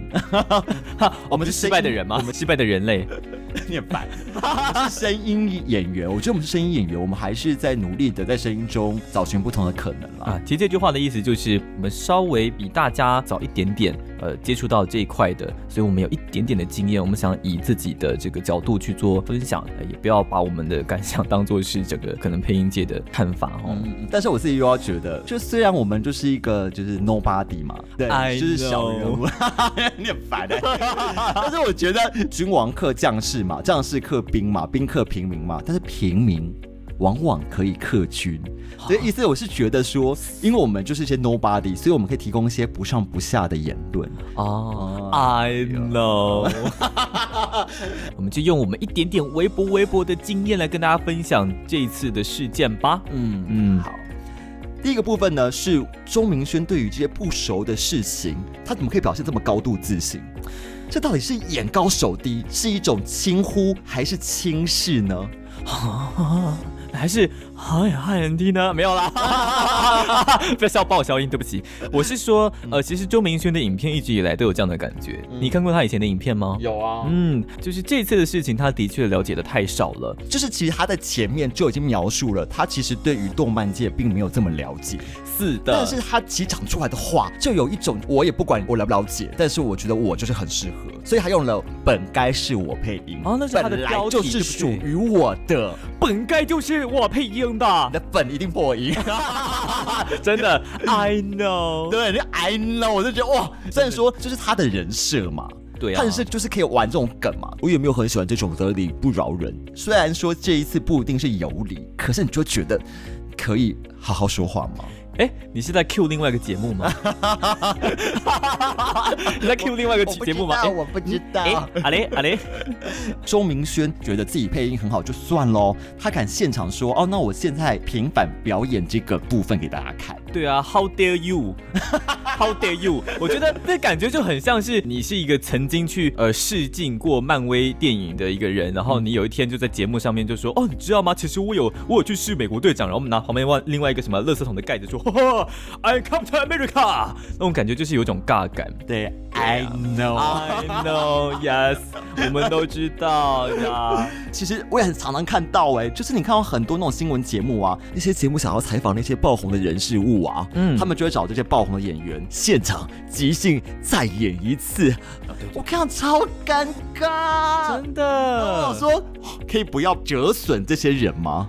我们是失败的人吗？我们失败的人类。你很烦，我们是声音演员，我觉得我们是声音演员，我们还是在努力的在声音中找寻不同的可能啦。啊，其实这句话的意思就是，我们稍微比大家早一点点，呃，接触到这一块的，所以我们有一点点的经验，我们想以自己的这个角度去做分享，呃也不要把我们的感想当做是整个可能配音界的看法 哦。嗯，但是我自己又要觉得，就虽然我们就是一个就是 nobody 嘛，对 I 就是小人物，你很烦的、但是我觉得君王克将士嘛，将士克兵嘛，兵克平民嘛，但是平民往往可以克军。所以意思我是觉得说，因为我们就是一些 nobody，所以我们可以提供一些不上不下的言论。哦、i know。我们就用我们一点点微薄微薄的经验来跟大家分享这一次的事件吧。嗯嗯，好。第一个部分呢是钟明轩对于这些不熟的事情，他怎么可以表现这么高度自信？这到底是眼高手低，是一种轻忽还是轻视呢？还是嗨嗨人低呢？没有啦，不要笑爆消音，对不起。我是说，呃，其实周明轩的影片一直以来都有这样的感觉。你看过他以前的影片吗？有啊嗯，就是这次的事情，他的确了解的太少了。就是其实他在前面就已经描述了，他其实对于动漫界并没有这么了解，是的，但是他其实讲出来的话，就有一种我也不管我了不了解，但是我觉得我就是很适合，所以他用了本该是我配音哦那是他的标题就是属于我的。本该就是我配音的你，的本一定破音。真的，I know。对，你 I know，我就觉得哇，虽然说就是他的人设嘛。对啊他人设就是可以玩这种梗嘛。我也没有很喜欢这种得理不饶人。虽然说这一次不一定是有理，可是你就觉得可以好好说话吗？哎，你是在 Q 另外一个节目吗？你在 Q 另外一个节目吗？哎我不知道。哎，阿雷阿雷，周明轩觉得自己配音很好就算喽，他敢现场说哦，那我现在平反表演这个部分给大家看。对啊，How dare you？How dare you？我觉得那感觉就很像是你是一个曾经去呃试镜过漫威电影的一个人，然后你有一天就在节目上面就说，哦，你知道吗？其实我有我有去试美国队长，然后我们拿旁边外另外一个什么垃圾桶的盖子说，哈哈，I come to America，那种感觉就是有一种尬感。对，I know。I know, yes，我们都知道呀。其实我也很常常看到哎、就是你看到很多那种新闻节目啊，那些节目想要采访那些爆红的人事物啊，嗯他们就会找这些爆红的演员现场即兴再演一次，我看到超尴尬。真的我说，可以不要折损这些人吗？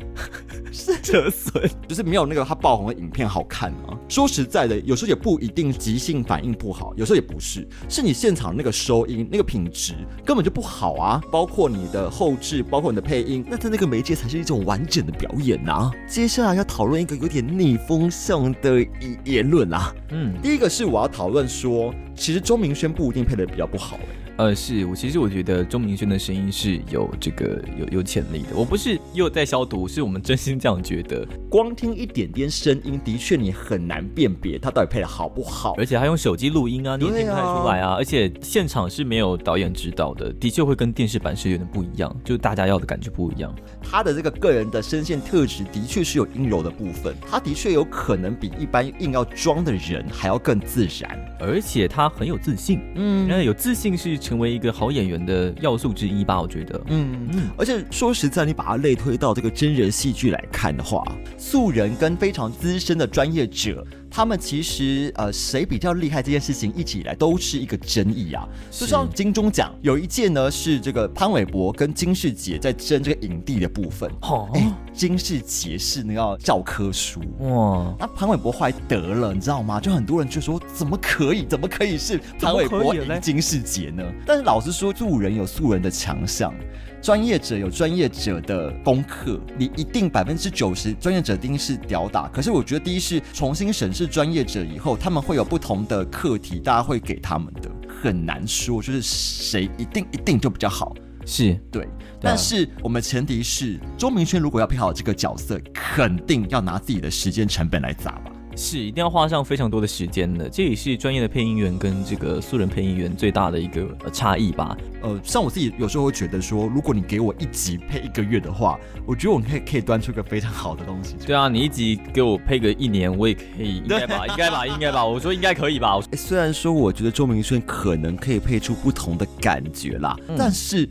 折损。就是没有那个他爆红的影片好看啊。说实在的，有时候也不一定即兴反应不好，有时候也不是，是你现场那个收音那个品质根本就不好啊。包括你的后置，包括你的配音，那在那个媒介才是一种完整的表演呐、接下来要讨论一个有点逆风向的言言论啊。嗯，第一个是我要讨论说，其实周明轩不一定配的比较不好、欸，呃，是我其实我觉得钟明轩的声音是有这个有有潜力的。我不是又在消毒，是我们真心这样觉得。光听一点点声音，的确你很难辨别他到底配的好不好。而且他用手机录音啊，你听不太出来啊。而且现场是没有导演指导的，的确会跟电视版是有点不一样，就是大家要的感觉不一样。他的这个个人的声线特质的确是有阴柔的部分，他的确有可能比一般硬要装的人还要更自然。而且他很有自信，嗯那有自信是成为一个好演员的要素之一吧？我觉得。嗯嗯，而且说实在，你把它类推到这个真人戏剧来看的话，素人跟非常资深的专业者，他们其实呃谁比较厉害这件事情，一直以来都是一个争议啊。就像金钟奖有一届呢是这个潘玮柏跟金世杰在争这个影帝的部分，哦哎、金世杰是那个教科书。哇，那潘玮柏后来得了，你知道吗？就很多人就说，怎么可以，怎么可以是潘玮柏金世杰呢？但是老实说，素人有素人的强项，专业者有专业者的功课，你一定百分之九十专业者一定是屌打。可是我觉得，第一是重新审视专业者以后，他们会有不同的课题，大家会给他们的，很难说，就是谁一定一定就比较好。是对，但是我们前提是周明轩如果要配好这个角色，肯定要拿自己的时间成本来砸吧。是，一定要花上非常多的时间的。这也是专业的配音员跟这个素人配音员最大的一个呃差异吧。呃，像我自己有时候会觉得说，如果你给我一集配一个月的话，我觉得我可以可以端出一个非常好的东西。对啊，你一集给我配个一年，我也可以，应该吧？应该吧？应该吧？我说应该可以吧？虽然说我觉得周明轩可能可以配出不同的感觉啦，但是。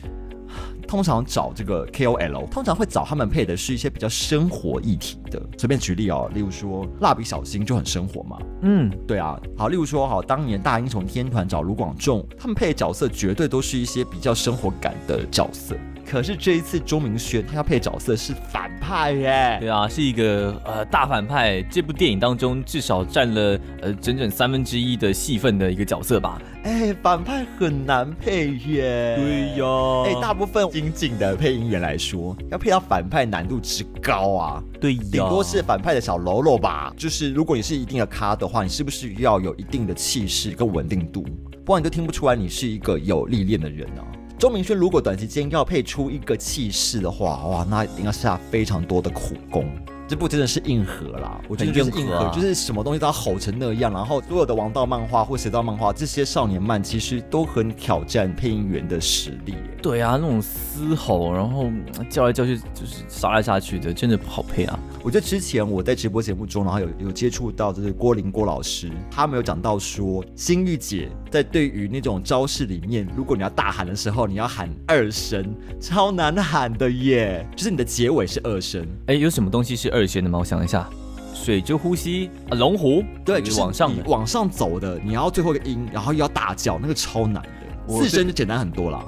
通常找这个 KOL，通常会找他们配的是一些比较生活议题的。随便举例哦，例如说蜡笔小新就很生活嘛，嗯，对啊，好，例如说，好，当年大英雄天团找卢广仲，他们配的角色绝对都是一些比较生活感的角色。可是这一次周明轩他要配角色是反派耶，对啊，是一个呃大反派。这部电影当中至少占了呃整整三分之一的戏份的一个角色吧？哎，反派很难配耶。对呀哎，大部分精进的配音员来说，要配到反派难度之高啊，对呀，顶多是反派的小喽啰吧。就是如果你是一定的咖的话，你是不是要有一定的气势跟稳定度？不然你就听不出来你是一个有历练的人啊。周明轩如果短期间要配出一个气势的话，哇，那一定要下非常多的苦功。这部真的是硬核啦，我觉得就是硬核，就是什么东西都要吼成那样，然后所有的王道漫画或邪道漫画，这些少年漫其实都很挑战配音员的实力耶。对啊，那种嘶吼，然后嗯叫来叫去，就是杀来杀去的，真的不好配啊。我觉得之前我在直播节目中，然后有有接触到就是郭林郭老师，他们有讲到说，心玉姐在对于那种招式里面，如果你要大喊的时候，你要喊二声，超难喊的耶，就是你的结尾是二声，哎，有什么东西是二声的吗？我想一下，水就呼吸啊，龙湖，对，就就是是往上往上走的，你要最后一个音，然后又要大叫，那个超难的。我四声就简单很多啦。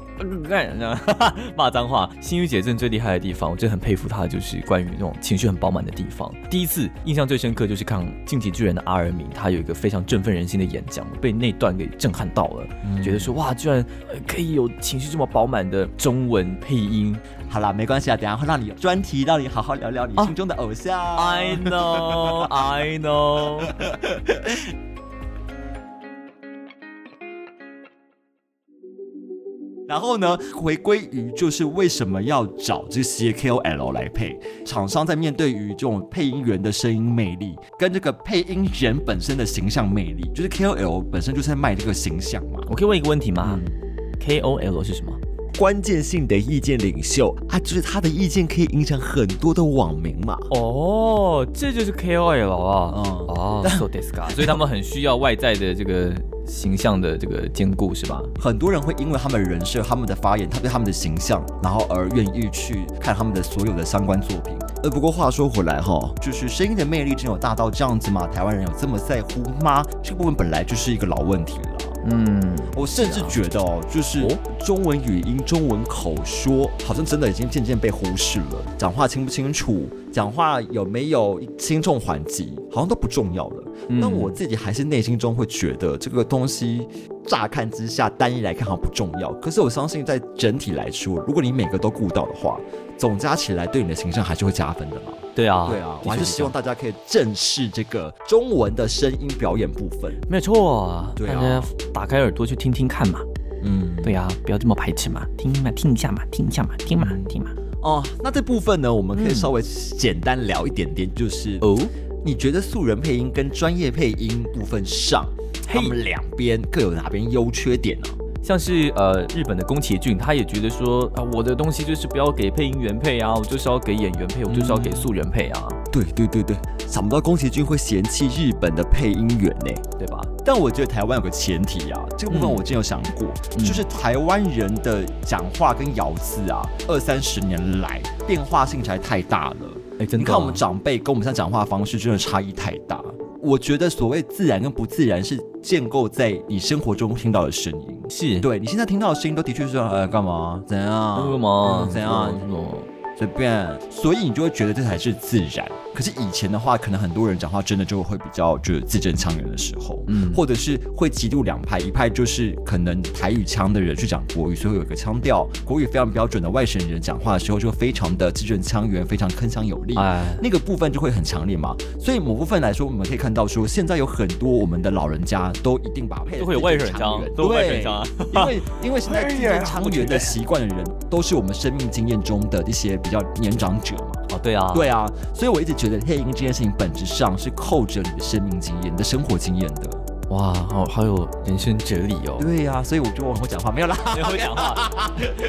干这样骂脏话。心雨姐真的最厉害的地方，我真的很佩服她，就是关于那种情绪很饱满的地方。第一次印象最深刻就是看进击巨人的阿尔敏，他有一个非常振奋人心的演讲，被那段给震撼到了，觉得说哇，居然呃可以有情绪这么饱满的中文配音。好啦，没关系啊，等下会让你有专题，让你好好聊聊你哦心中的偶像。I know, I know。然后呢，回归于就是为什么要找这些 KOL 来配？厂商在面对于这种配音员的声音魅力，跟这个配音人本身的形象魅力，就是 KOL 本身就是在卖这个形象嘛。我可以问一个问题吗、k o l 是什么？关键性的意见领袖啊，就是他的意见可以影响很多的网民嘛。哦，这就是 KOL 啊。嗯哦，so 所以他们很需要外在的这个形象的这个兼顾，是吧？很多人会因为他们的人设、他们的发言、他对他们的形象，然后而愿意去看他们的所有的相关作品。呃，不过话说回来哈，就是声音的魅力真有大到这样子吗？台湾人有这么在乎吗？这个部分本来就是一个老问题了。嗯，我甚至觉得哦，就是哦中文语音、中文口说，好像真的已经渐渐被忽视了。讲话清不清楚，讲话有没有轻重缓急，好像都不重要了。嗯但我自己还是内心中会觉得这个东西，乍看之下单一来看好像不重要。可是我相信在整体来说，如果你每个都顾到的话，总加起来对你的形象还是会加分的嘛。对啊，对啊，我还是希望大家可以正视这个中文的声音表演部分。没有错，对啊。大家打开耳朵去听听看嘛。嗯，对啊，不要这么排斥嘛，听嘛，听一下嘛，听一下嘛，听嘛，听嘛。哦，那这部分呢，我们可以嗯稍微简单聊一点点，就是哦，你觉得素人配音跟专业配音部分上，他们两边各有哪边优缺点呢、像是呃日本的宫崎骏，他也觉得说啊，我的东西就是不要给配音员配啊，我就是要给演员配，我就是要给素人配啊，对对对对，想不到宫崎骏会嫌弃日本的配音员呢。对吧？但我觉得台湾有个前提啊，这个部分嗯我之前有想过，嗯就是台湾人的讲话跟咬字啊，二三十年来变化性实在太大了。哎，真的啊，你看我们长辈跟我们现在讲话方式真的差异太大。我觉得所谓自然跟不自然是建构在你生活中听到的声音。是。对你现在听到的声音都的确是呃干嘛？怎样？干嘛嗯怎样随便，所以你就会觉得这才是自然。可是以前的话，可能很多人讲话真的就会比较就是字正腔圆的时候，嗯。或者是会极度两派，一派就是可能台语腔的人去讲国语，所以会有一个腔调，国语非常标准的外省人讲话的时候就非常的字正腔圆，非常铿锵有力。哎，那个部分就会很强烈嘛，所以某部分来说，我们可以看到说，现在有很多我们的老人家都一定把配都会有外省腔都有外省腔。因为因为现在字正腔圆的习惯的人，都是我们生命经验中的一些比较年长者嘛。哦对啊，对啊，所以我一直觉得配音这件事情本质上是扣着你的生命经验、你的生活经验的。哇，好好有人生哲理哦。对呀、所以我就我很会讲话，没有啦。没有会讲话。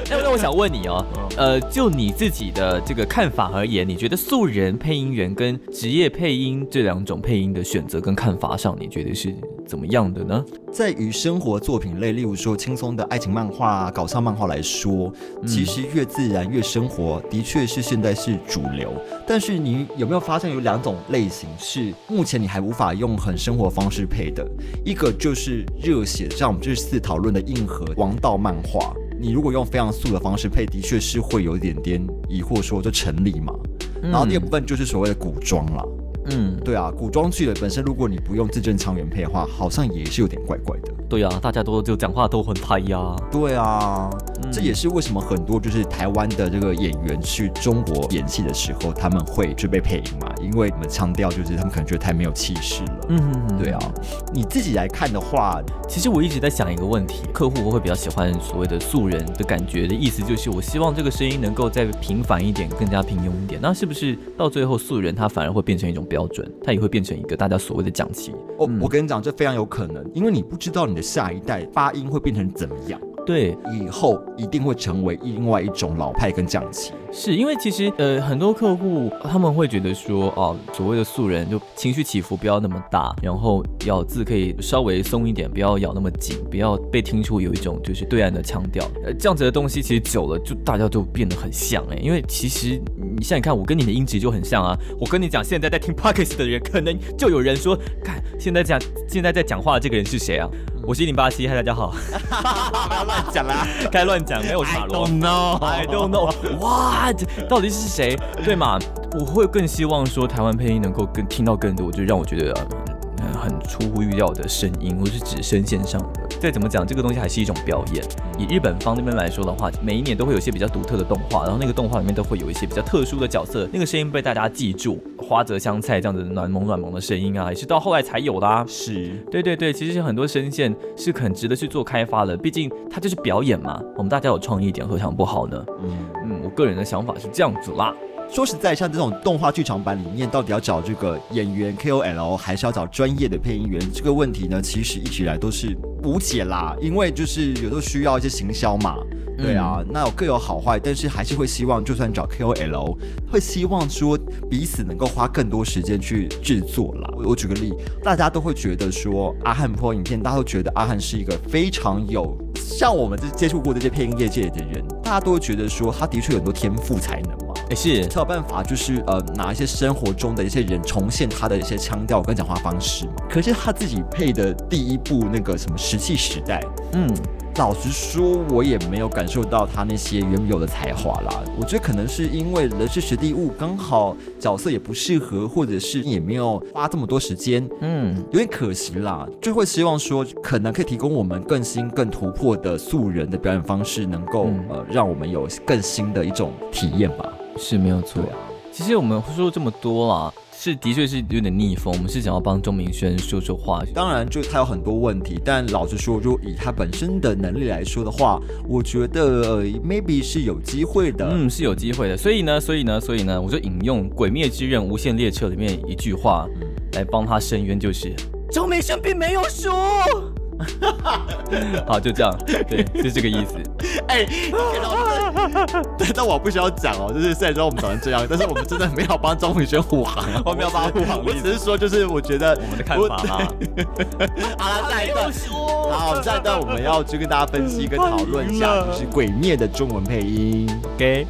那 那我想问你哦，呃，就你自己的这个看法而言，你觉得素人配音员跟职业配音这两种配音的选择跟看法上，你觉得是怎么样的呢？在于生活作品类，例如说轻松的爱情漫画、啊、搞笑漫画来说，其实越自然越生活，的确是现在是主流。但是你有没有发现有两种类型是目前你还无法用很生活方式配的？一个就是热血，像我们这次讨论的硬核王道漫画，你如果用非常素的方式配，的确是会有一点点疑惑，说这成立吗？然后第二部分就是所谓的古装了。嗯，对啊，古装剧的本身，如果你不用字正腔圆配的话，好像也是有点怪怪的。对啊，大家都就讲话都很嗨呀。对啊，嗯这也是为什么很多就是台湾的这个演员去中国演戏的时候，他们会去被配音嘛，因为我们强调就是他们可能觉得太没有气势了。嗯哼哼对啊，你自己来看的话，其实我一直在想一个问题，客户会比较喜欢所谓的素人的感觉的意思，就是我希望这个声音能够再平凡一点，更加平庸一点。那是不是到最后素人他反而会变成一种标准，它也会变成一个大家所谓的讲期？我、嗯我跟你讲，这非常有可能，因为你不知道你的下一代发音会变成怎么样，对，以后一定会成为另外一种老派跟降旗。是因为其实呃很多客户他们会觉得说哦、所谓的素人就情绪起伏不要那么大，然后咬字可以稍微松一点，不要咬那么紧，不要被听出有一种就是对岸的腔调。呃，这样子的东西其实久了就大家就变得很像哎、因为其实你想想看，我跟你的音质就很像啊。我跟你讲，现在在听 podcast 的人可能就有人说，看现在讲现在在讲话的这个人是谁啊？我是一零八七，嗨，大家好。不要乱讲啦 该乱讲，没有马罗。know I don't know what，到底是谁？对嘛？我会更希望说台湾配音能够更听到更多，就让我觉得呃很出乎预料的声音，或是指声线上的。再怎么讲，这个东西还是一种表演。以日本方那边来说的话，每一年都会有一些比较独特的动画，然后那个动画里面都会有一些比较特殊的角色，那个声音被大家记住，花泽香菜这样子暖萌暖萌的声音啊，也是到后来才有的啊。是对对对，其实很多声线是很值得去做开发的，毕竟它就是表演嘛，我们大家有创意一点，何尝不好呢？嗯。嗯，我个人的想法是这样子啦。说实在，像这种动画剧场版里面，到底要找这个演员 KOL，还是要找专业的配音员？这个问题呢，其实一直以来都是无解啦。因为就是有时候需要一些行销嘛，对啊，那有各有好坏，但是还是会希望，就算找 KOL，会希望说彼此能够花更多时间去制作啦。我我举个例，大家都会觉得说阿汉播影片，大家都觉得阿汉是一个非常有像我们这接触过这些配音业界的人，大家都会觉得说他的确有很多天赋才能嘛。也是才有办法，就是呃拿一些生活中的一些人重现他的一些腔调跟讲话方式嘛。可是他自己配的第一部那个什么石器时代，嗯，老实说，我也没有感受到他那些原有的才华啦。我觉得可能是因为人是实地物刚好角色也不适合，或者是也没有花这么多时间，嗯，有点可惜啦。就会希望说，可能可以提供我们更新、更突破的素人的表演方式，能够、嗯呃让我们有更新的一种体验吧。是没有错。其实我们说这么多啦，是的确是有点逆风。我们是想要帮钟明轩说说话。当然，就他有很多问题，但老实说，如果以他本身的能力来说的话，我觉得、呃 maybe 是有机会的。嗯，是有机会的。所以呢，所以呢，所以呢，我就引用《鬼灭之刃：无限列车》里面一句话来帮他申冤，就是钟明轩并没有输。好，就这样，对，就这个意思。哎、但但我不需要讲哦，就是虽然说我们长成这样，但是我们真的没有帮钟宇轩护航，我没有帮他护航我只是说，就是我觉得我们的看法啦。好了，下一段，好，下一段我们要去跟大家分析跟讨论一下，就是《鬼灭》的中文配音。OK，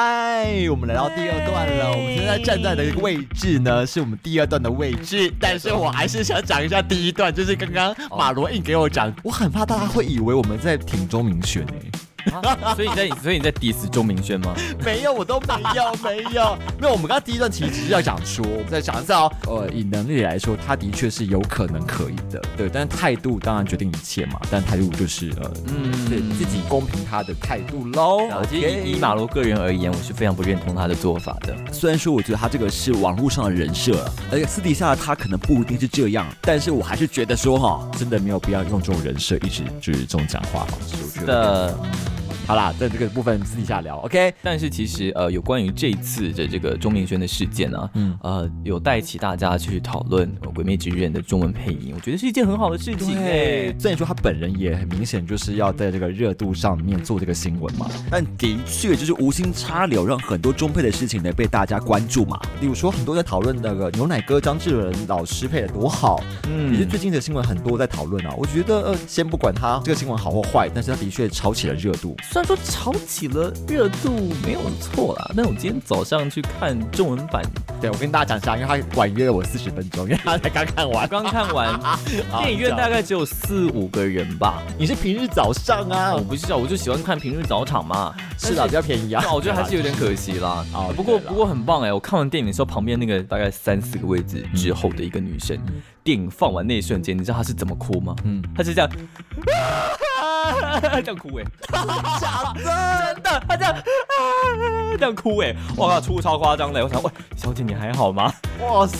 嗨，我们来到第二段了。我们现在站在的位置呢，是我们第二段的位置。但是我还是想讲一下第一段，就是刚刚马罗硬给我讲，我很怕大家会以为我们在挺钟明轩哎、啊 所以你在，所以你在 diss 钟明轩吗？没有，我都没有，没有，没有。我们刚刚第一段其实只是要讲说，我们在讲一下哦，呃，以能力来说，他的确是有可能可以的，对。但是态度当然决定一切嘛，但态度就是呃，嗯对自己公平他的态度喽。其实以以马罗个人而言，我是非常不认同他的做法的。虽然说我觉得他这个是网络上的人设，而且私底下他可能不一定是这样，但是我还是觉得说哈，真的没有必要用这种人设一直就是这种讲话方式。我觉得的，好啦，在这个部分私底下聊，OK。但是其实呃，有关于这一次的这个钟明轩的事件啊，嗯呃，有带起大家去讨论呃《鬼灭之刃》的中文配音，我觉得是一件很好的事情哎。虽然说他本人也很明显就是要在这个热度上面做这个新闻嘛，但的确就是无心插柳，让很多中配的事情呢被大家关注嘛。例如说，很多在讨论那个牛奶哥张智伦老师配的多好，嗯也是最近的新闻很多在讨论啊。我觉得呃，先不管他这个新闻好或坏，但是他的确炒起了热度。虽然说炒起了热度没有错啦，但我今天早上去看中文版，对我跟大家讲一下，因为他晚约了我四十分钟，因为他才刚看完。刚看完，电影院大概只有四五个人吧。你是平日早上啊我？不是啊，我就喜欢看平日早场嘛。是的，比较便宜啊。那我觉得还是有点可惜啦。啊不过不过很棒哎！我看完电影的时候，旁边那个大概三四个位置之后的一个女生，电影放完那一瞬间，你知道她是怎么哭吗？嗯她是这样，这样哭哎，假的，真的，他这样这样哭哎，哇靠，哭超夸张的。我想，喂，小姐你还好吗？哇塞！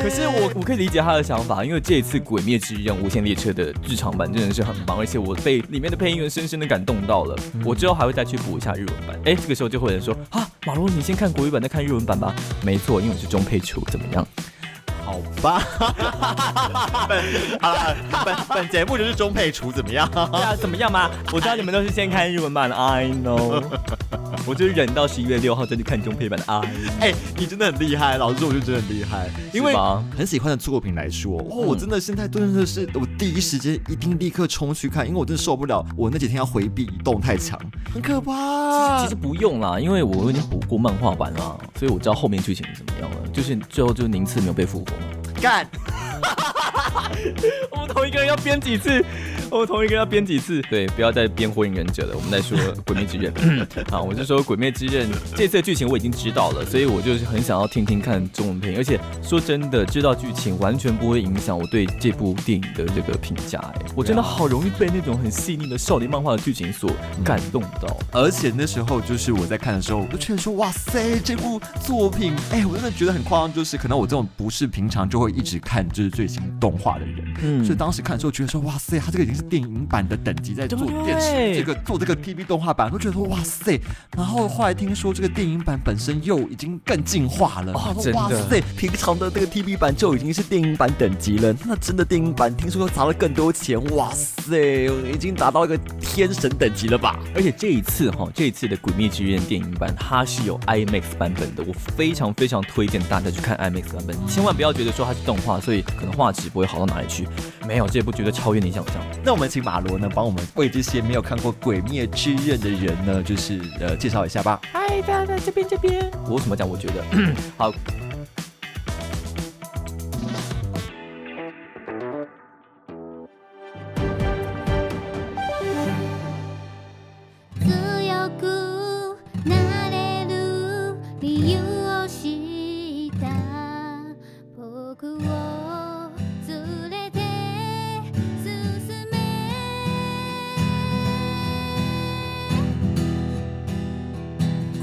可是我我可以理解他的想法，因为这一次《鬼灭之刃：无限列车》的剧场版真的是很棒，而且我被里面的配音员深深的感动到了。我之后还会再去补一下日文版。哎，这个时候就会有人说啊，马龙你先看国语版再看日文版吧。没错，因为我是中配厨，怎么样？好好吧，本 好了，本本节目就是中配厨怎么样？对啊，怎么样嘛？我知道你们都是先看日文版的，I know。我就忍到十一月六号再去看中配版的 I。哎、你真的很厉害，老师，我就真的很厉害，因为很喜欢的作品来说，哦，我真的现在真的是我第一时间一定立刻冲去看，因为我真的受不了，我那几天要回避移动太强，很可怕。其实不用啦，因为我已经补过漫画版啦，所以我知道后面剧情是怎么样了。就是最后就是宁次没有被复活嘛。干，我们同一个人要编几次？我同一个要编几次？对，不要再编火影忍者了，我们在说鬼灭之刃。好，我就说鬼灭之刃这次的剧情我已经知道了，所以我就是很想要听听看中文配音。而且说真的，知道剧情完全不会影响我对这部电影的这个评价。哎，我真的好容易被那种很细腻的少年漫画的剧情所感动到。而且那时候就是我在看的时候，我就觉得说，哇塞，这部作品，哎，我真的觉得很夸张，就是可能我这种不是平常就会一直看就是最新动画的人，嗯所以当时看的时候觉得说，哇塞，他这个已经是电影版的等级在做电视这个做这个 TV 动画版，都觉得说，哇塞。然后后来听说这个电影版本身又已经更进化了，哦真的哇塞，平常的这个 TV 版就已经是电影版等级了，那真的电影版听说又砸了更多钱，哇塞，已经达到一个天神等级了吧？而且这一次哈，这一次的《鬼灭之刃》电影版它是有 IMAX 版本的，我非常非常推荐大家去看 IMAX 版本，千万不要觉得说它是动画，所以可能画质不会好到哪里去。没有，这部绝对超越你想象。那我们请马罗呢，帮我们为这些没有看过《鬼灭之刃》的人呢，就是呃介绍一下吧。嗨，大家在这边这边，我为什么讲？我觉得 好。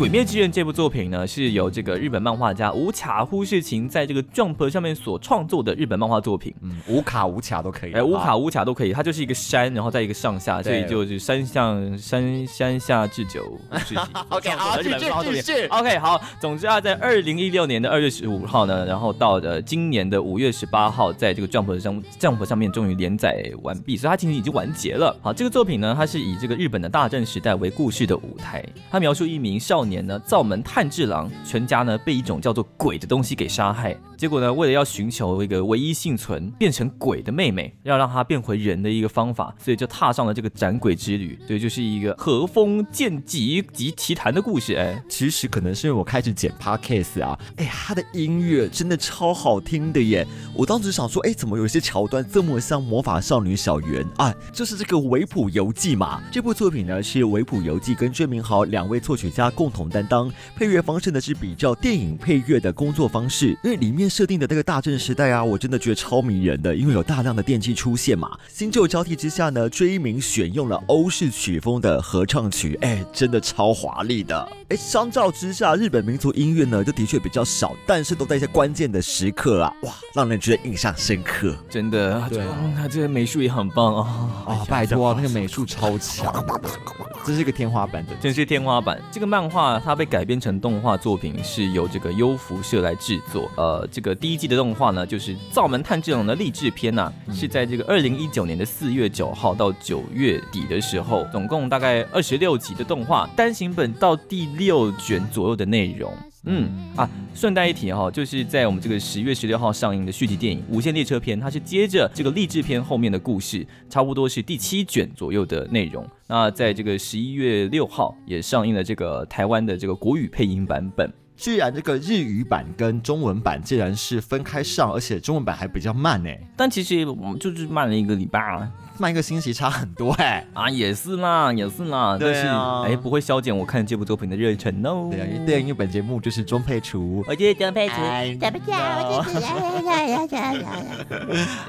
鬼灭之刃》这部作品呢，是由这个日本漫画家无卡忽视晴在这个 Jump 上面所创作的日本漫画作品。嗯，无卡无卡都可以。哎，无卡无卡都可以，它就是一个山，然后在一个上下，所以就是山上山山下智久。OK，好日本继续漫画作品继续 OK，好，总之啊，在二零一六年的二月十五号呢，然后到了今年的五月十八号，在这个 Jump 上 Jump 上面终于连载完毕，所以它其实已经完结了。好，这个作品呢，它是以这个日本的大正时代为故事的舞台，它描述一名少年呢，灶门炭治郎全家呢被一种叫做鬼的东西给杀害，结果呢，为了要寻求一个唯一幸存变成鬼的妹妹，要让她变回人的一个方法，所以就踏上了这个斩鬼之旅。所以就是一个和风剑戟及奇谈的故事，哎。其实可能是因为我开始剪 podcast 啊，哎，他的音乐真的超好听的耶！我当时想说，哎，怎么有些桥段这么像魔法少女小圆啊？就是这个《维普游记》嘛。这部作品呢是维普游记跟追明豪两位作曲家共同担当，配乐方式呢是比较电影配乐的工作方式，因为里面设定的那个大正时代啊，我真的觉得超迷人的，因为有大量的电器出现嘛。新旧交替之下呢，追名选用了欧式曲风的合唱曲，哎，真的超华丽的。哎，相较之下，日本民族音乐呢就的确比较少，但是都在一些关键的时刻啊，哇，让人觉得印象深刻。真的，对啊嗯他这个美术也很棒啊！哦，拜托，那个美术超强，这是一个天花板的。真是天花板。这个漫画它被改编成动画作品，是由这个优福社来制作。呃，这个第一季的动画呢，就是《灶门炭治郎》的励志篇呐、是在这个二零一九年的四月九号到九月底的时候，总共大概二十六集的动画单行本到第六卷左右的内容。嗯啊，顺带一提哈、就是在我们这个十月十六号上映的续集电影《无限列车篇》，它是接着这个励志篇后面的故事，差不多是第七卷左右的内容。那在这个十一月六号也上映了这个台湾的这个国语配音版本。居然这个日语版跟中文版既然是分开上，而且中文版还比较慢呢，但其实我们就是慢了一个礼拜啊，慢一个星期差很多哎。啊也是啦，也是啦，但是哎不会消减我看这部作品的热忱哦。对啊，因为对啊，因为本节目就是中配厨。我觉得张佩慈怎么讲？我就是呀呀呀呀呀呀！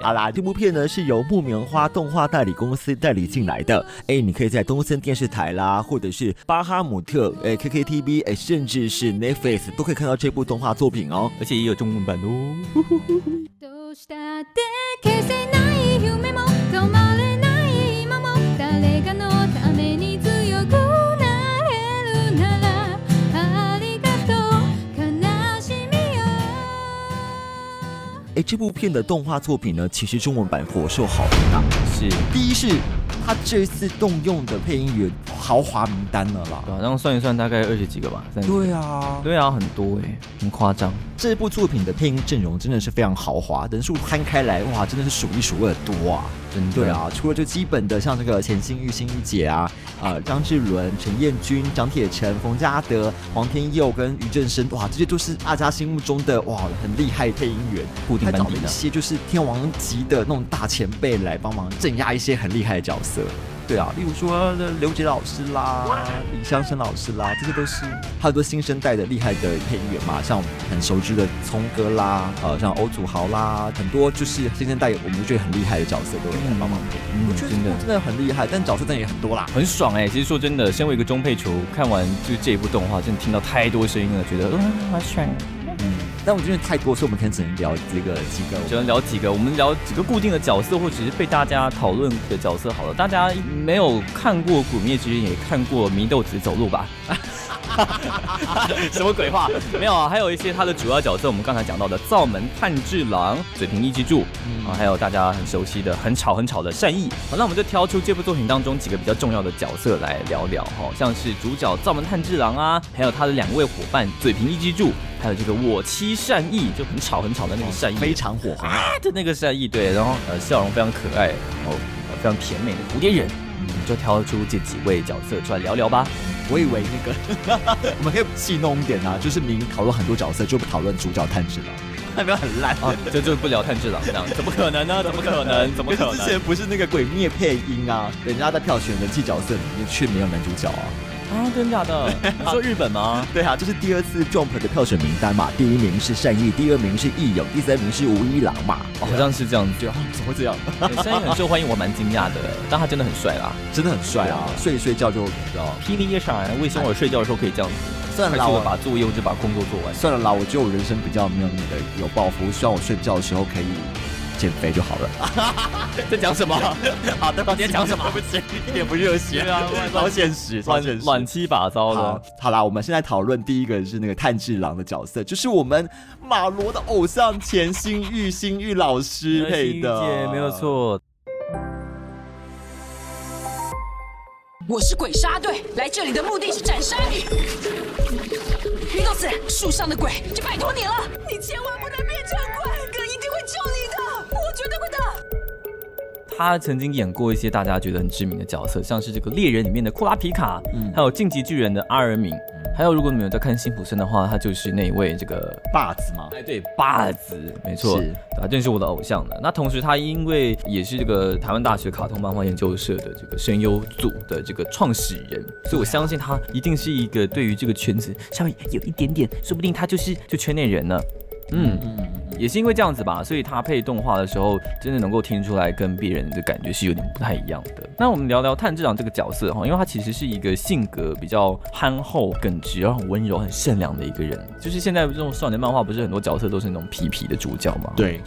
好啦，这部片呢是由木棉花动画代理公司代理进来的。哎，你可以在东森电视台啦，或者是巴哈姆特、哎 KKTV、哎，甚至是 Netflix 都可以看到这部动画作品哦。而且也有中文版哦。哎，这这部片的动画作品呢，其实中文版颇受好评啊。是，第一是他这次动用的配音员豪华名单了啦。然后算一算大概二十几个吧，三十。对啊，对啊，很多哎，很夸张。这部作品的配音阵容真的是非常豪华，人数摊开来，哇，真的是数一数二的多啊！真的对，啊，除了就基本的像这个钱欣玉、欣玉姐啊，啊、张智伦、陈彦君、张铁成、冯嘉德、黄天佑跟于正生，哇，这些都是大家心目中的哇很厉害配音员，固定还班底的。一些就是天王级的那种大前辈来帮忙镇压一些很厉害的角色。对啊，例如说呃刘杰老师啦、李香生老师啦，这些都是还有很多新生代的厉害的配音员嘛，像我们很熟知的聪哥啦，呃，像欧祖豪啦，很多就是新生代我们都觉得很厉害的角色都有来帮忙配。嗯我觉得真的真的很厉害，但角色真的也很多啦。很爽哎、其实说真的，身为一个中配球，看完就是这一部动画，真的听到太多声音了，觉得嗯好爽。但我觉得太多，所以我们可能只能聊这个几个。只能聊几个，我们聊几个固定的角色，或者是被大家讨论的角色好了。大家没有看过《鬼灭之刃》，也看过祢豆子走路吧？什么鬼话？没有啊，还有一些他的主要角色，我们刚才讲到的灶门炭治郎、嘴平一之助啊，还有大家很熟悉的很吵很吵的善意。好，那我们就挑出这部作品当中几个比较重要的角色来聊聊哈，像是主角灶门炭治郎啊，还有他的两位伙伴嘴平一之助，还有这个我妻善意，就很吵很吵的那个善意，非常火红，的那个善意，对，然后呃笑容非常可爱，然后、呃非常甜美的蝴蝶忍，嗯，就挑出这几位角色出来聊聊吧。我以为那个 我们可以戏弄一点啊，就是明明讨论很多角色，就不讨论主角炭治郎，有没有很烂？啊，就就不聊炭治郎这样，怎么可能呢？怎么可能？怎么可能之？前不是那个鬼灭配音啊，人家在票选人气角色里面却没有男主角啊。啊，真假的？你说日本吗？对啊，这是第二次 Jump 的票选名单嘛，第一名是善意，第二名是义勇，第三名是吴一郎嘛。好像是这样子。怎么会这样？善意很受欢迎，我蛮惊讶的，但他真的很帅啦。真的很帅啊，睡一睡觉就知道。霹雳一闪，魏星我睡觉的时候可以这样子，算了我把作业或者把工作做完。算了啦，我觉得我人生比较没有那么的有抱负，希望我睡觉的时候可以减肥就好了。在讲什么？好的，今天讲什么对不起，一点不热血对啊 超现实，超现实。乱七八糟的。，好啦，我们现在讨论第一个是那个炭治郎的角色，就是我们马罗的偶像钱新玉新玉老师配的，姐没有。错。我是鬼杀队，来这里的目的是斩杀你。云豆子，树上的鬼，就拜托你了，你千万不能变成鬼，的。他曾经演过一些大家觉得很知名的角色，像是这个猎人里面的库拉皮卡，嗯还有晋级巨人的阿尔敏，还有如果你们有在看辛普森的话，他就是那一位这个。霸子嘛，哎，对，霸子，没错，是啊，正是我的偶像的。那同时，他因为也是这个台湾大学卡通漫画研究社的这个声优组的这个创始人，所以我相信他一定是一个对于这个圈子稍微有一点点，说不定他就是就圈内人呢。嗯，也是因为这样子吧，所以他配动画的时候，真的能够听出来跟别人的感觉是有点不太一样的。那我们聊聊炭治郎这个角色哈，因为他其实是一个性格比较憨厚、耿直，然后很温柔、很善良的一个人。就是现在这种少年漫画，不是很多角色都是那种痞痞的主角吗？，对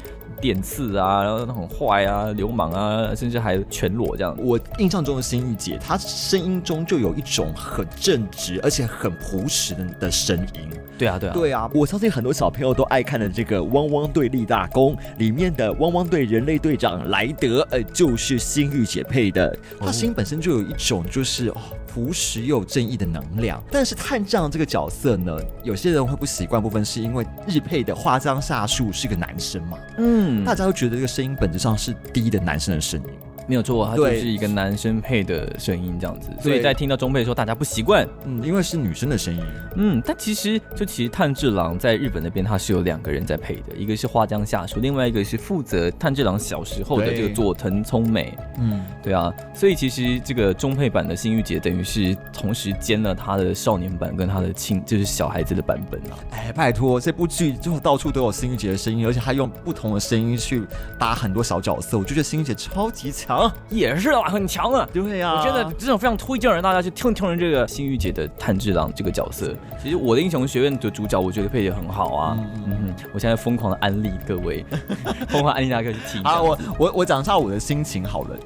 电刺啊，然后很坏啊、流氓啊，甚至还全裸这样。我印象中的新玉姐，她声音中就有一种很正直而且很朴实的的声音。对啊，对啊，对啊，我相信很多小朋友都爱看的这个《汪汪队立大功》里面的汪汪队人类队长莱德，呃，就是新玉姐配的。她声音本身就有一种就是哦。朴实又有正义的能量，但是探长这个角色呢，有些人会不习惯，部分是因为日配的花江夏树是个男生嘛，嗯，大家都觉得这个声音本质上是低的男生的声音。没有错，他就是一个男生配的声音这样子，所以在听到中配的时候，大家不习惯。嗯，因为是女生的声音。嗯，但其实就其实炭治郎在日本那边他是有两个人在配的，一个是花江夏树，另外一个是负责炭治郎小时候的这个佐藤聪美。嗯，对啊，所以其实这个中配版的新玉姐等于是同时兼了他的少年版跟他的青就是小孩子的版本啊。哎，拜托，这部剧就到处都有新玉姐的声音，而且她用不同的声音去搭很多小角色，我就觉得新玉姐超级强。也是啊，很强啊。对呀、我觉得这种非常推荐让大家去听听这个新玉姐的炭治郎这个角色。其实我的英雄学院的主角，我觉得配的很好啊。嗯哼，我现在疯狂的安利各位，疯狂安利大家去听。啊，我我我讲一下我的心情好了。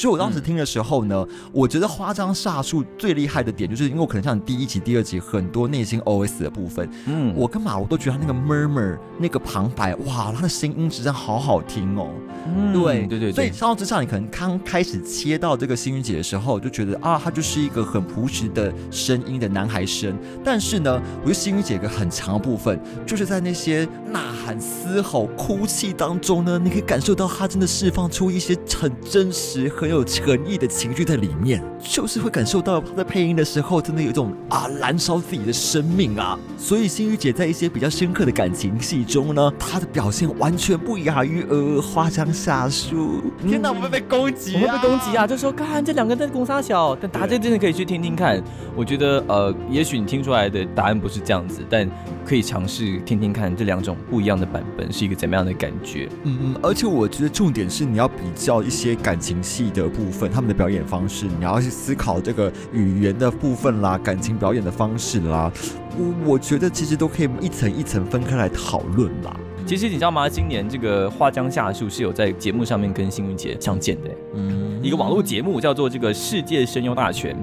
所以我当时听的时候呢，我觉得花张煞术最厉害的点，就是因为我可能像第一集、第二集很多内心 OS 的部分，嗯，我跟马我都觉得他那个 murmur 那个旁白，哇，他的声音质量好好听哦。嗯对对对对，所以相较之下，你可能刚开始切到这个星云姐的时候，就觉得啊，她就是一个很朴实的声音的男孩声。但是呢，我觉得星云姐一个很强的部分，就是在那些呐喊、嘶吼、哭泣当中呢，你可以感受到她真的释放出一些很真实、很有诚意的情绪在里面，就是会感受到他在配音的时候，真的有一种啊燃烧自己的生命啊。所以心雨姐在一些比较深刻的感情戏中呢，她的表现完全不亚于呃花江夏树。天哪，我们被攻击、我们被攻击啊！就说看这两个在攻杀小，但大家真的可以去听听看。我觉得呃，也许你听出来的答案不是这样子，但可以尝试听听看这两种不一样的版本是一个怎么样的感觉。嗯嗯，而且我觉得重点是你要比较一些感情戏的部分，他们的表演方式，你要去思考这个语言的部分啦，感情表演的方式啦。我我觉得其实都可以一层一层分开来讨论啦。其实你知道吗？今年这个花江夏树是有在节目上面跟幸运姐相见的，嗯，一个网络节目叫做这个世界声优大全。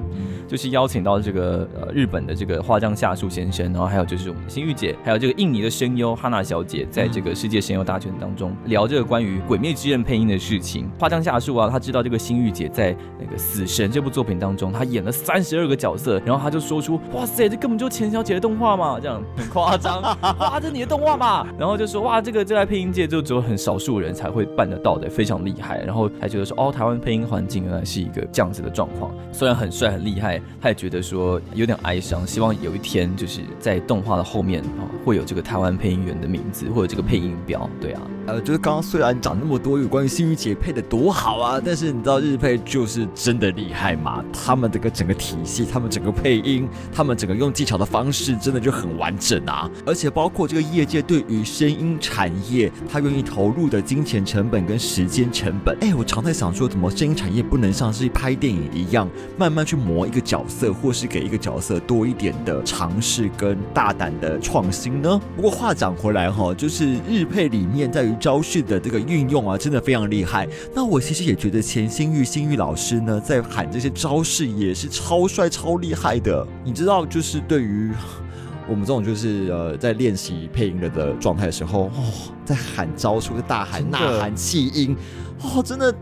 就是邀请到这个呃日本的这个花江夏树先生，然后还有就是我们的新玉姐，还有这个印尼的声优哈娜小姐，在这个世界声优大全当中聊这个关于《鬼灭之刃》配音的事情。花江夏树啊，他知道这个新玉姐在那个《死神》这部作品当中，她演了三十二个角色，然后他就说出：“哇塞，这根本就钱小姐的动画嘛，这样很夸张，哇，这你的动画嘛？” 然后就说：“哇，这个这在配音界就只有很少数人才会办得到的，非常厉害。”然后还觉得说：“哦，台湾配音环境原来是一个这样子的状况，虽然很帅很厉害。”他也觉得说有点哀伤，希望有一天就是在动画的后面啊、会有这个台湾配音员的名字，或者这个配音表。对啊，呃，就是刚刚虽然讲那么多有关于幸运姐配的多好啊，但是你知道日配就是真的厉害嘛？他们这个整个体系，他们整个配音，他们整个用技巧的方式，真的就很完整啊！而且包括这个业界对于声音产业，他愿意投入的金钱成本跟时间成本，哎，我常在想说，怎么声音产业不能像是拍电影一样，慢慢去磨一个角色，或是给一个角色多一点的尝试跟大胆的创新呢？不过话讲回来哈，就是日配里面在于招式的这个运用啊，真的非常厉害。那我其实也觉得钱新玉新玉老师呢，在喊这些招式也是超帅超厉害的。你知道，就是对于 我们这种就是呃在练习配音的的状态的时候，哦，在喊招数、在大喊、呐喊、气音，哦，真的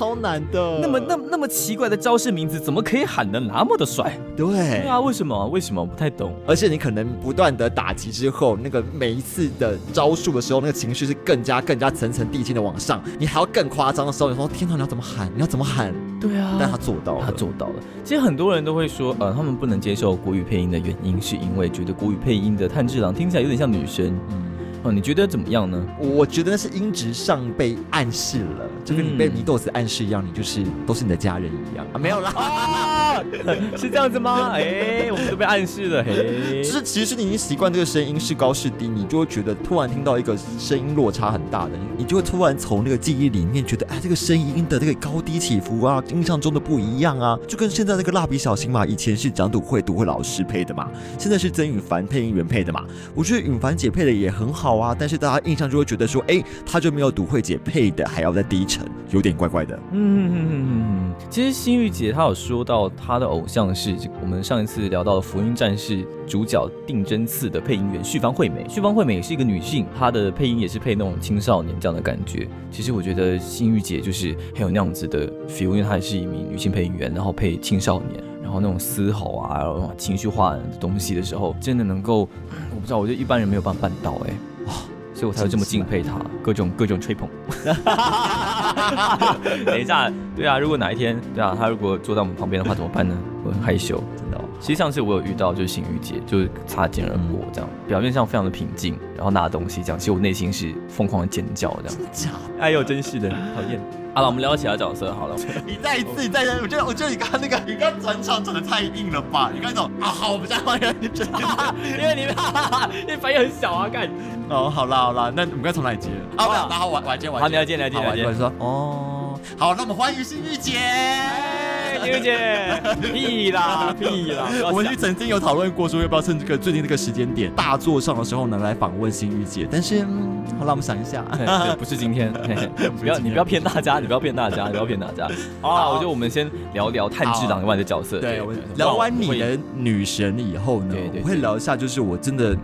超难的。那么那那么奇怪的招式名字，怎么可以喊得那么的帅？对对啊，为什么？为什么？我不太懂。而且你可能不断的打击之后，那个每一次的招数的时候，那个情绪是更加更加层层递进的往上，你还要更夸张的时候，你说天哪，你要怎么喊？你要怎么喊？对啊但他做到了，他做到了。其实很多人都会说，呃，他们不能接受国语配音的原因，是因为觉得国语配音的炭治郎听起来有点像女生。嗯。哦，你觉得怎么样呢？我觉得那是音质上被暗示了，就跟你被米豆子暗示一样，你就是都是你的家人一样啊，没有啦。啊，是这样子吗？哎，我们都被暗示了，嘿就。是其实你已经习惯这个声音是高是低，你就会觉得突然听到一个声音落差很大的，你你就会突然从那个记忆里面觉得，哎，这个声音的这个高低起伏啊，印象中的不一样啊，就跟现在那个蜡笔小新嘛，以前是蒋笃慧读会老师配的嘛，现在是曾允凡配音员配的嘛，我觉得允凡姐配的也很好啊，但是大家印象就会觉得说，哎，他就没有读慧姐配的还要再低沉，有点怪怪的。嗯嗯嗯嗯嗯，其实心玉姐她有说到她的偶像是我们上一次聊到的《福音战士》主角定真次的配音员旭方惠美。旭方惠美也是一个女性，她的配音也是配那种青少年这样的感觉。其实我觉得心玉姐就是很有那样子的 feel，因为她也是一名女性配音员，然后配青少年，然后那种嘶吼啊，然后情绪化的东西的时候，真的能够，我不知道，我觉得一般人没有办法办到哎、哇，所以我才会这么敬佩他，各种各种吹捧。等一下，对啊，如果哪一天，对啊，他如果坐在我们旁边的话怎么办呢？我很害羞。其实上次我有遇到，就是邢玉姐，就是擦肩而过这样，表面上非常的平静，然后拿东西这样，其实我内心是疯狂的尖叫这样。假哎呦，真是的，讨厌。好了，我们聊其他角色好了。你再一次，你再一次，我觉得，我觉得你刚刚那个，你刚刚转场转的太硬了吧？你刚刚那种啊，好，我们再换一个，你。因为你们，因为反应很小啊，干。哦，好啦好啦，那我们该从哪里接？啊，不，然后我我来接，我好，你要接，你要接，你来接。我说，哦，好，那我们欢迎心玉姐。金玉姐，屁啦屁啦！我们就曾经有讨论过说要不要趁这个最近这个时间点大作上的时候呢来访问新玉姐，但是、嗯、好了，我们想一下。不是今天，不要你不要骗大家，你不要骗大家，你不要骗大家。啊，我觉得我们先聊聊炭治郎以外的角色。对，我聊完你的女神以后呢，我会聊一下，就是我真的。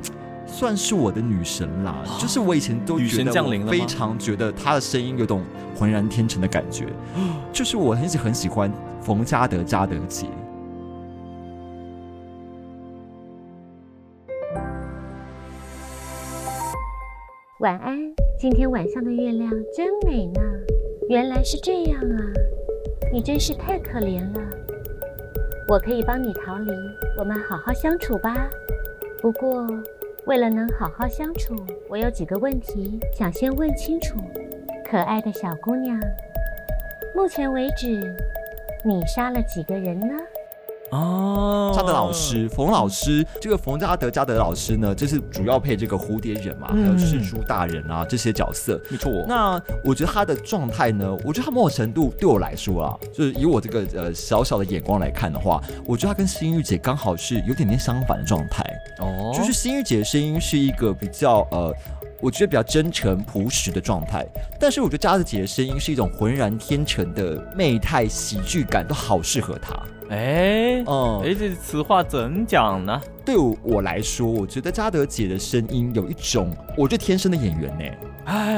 算是我的女神啦，就是我以前都女神觉得降临了非常觉得她的声音有种浑然天成的感觉，就是我很喜很喜欢冯嘉德嘉德姐。晚安，今天晚上的月亮真美呢。原来是这样啊，你真是太可怜了。我可以帮你逃离，我们好好相处吧。不过，为了能好好相处，我有几个问题想先问清楚。可爱的小姑娘，目前为止，你杀了几个人呢？哦嘉德老师，冯老师，这个冯嘉德嘉德老师呢，就是主要配这个蝴蝶忍嘛，还有世叔大人啊这些角色。没错。那我觉得他的状态呢，我觉得他某种程度对我来说啊，就是以我这个呃小小的眼光来看的话，我觉得他跟心玉姐刚好是有点点相反的状态。哦就是心玉姐的声音是一个比较呃。我觉得比较真诚朴实的状态，但是我觉得扎德姐的声音是一种浑然天成的媚态、喜剧感，都好适合她。哎，嗯，哎，这词话怎讲呢？对我来说，我觉得嘉德姐的声音有一种，我觉得天生的演员呢。哎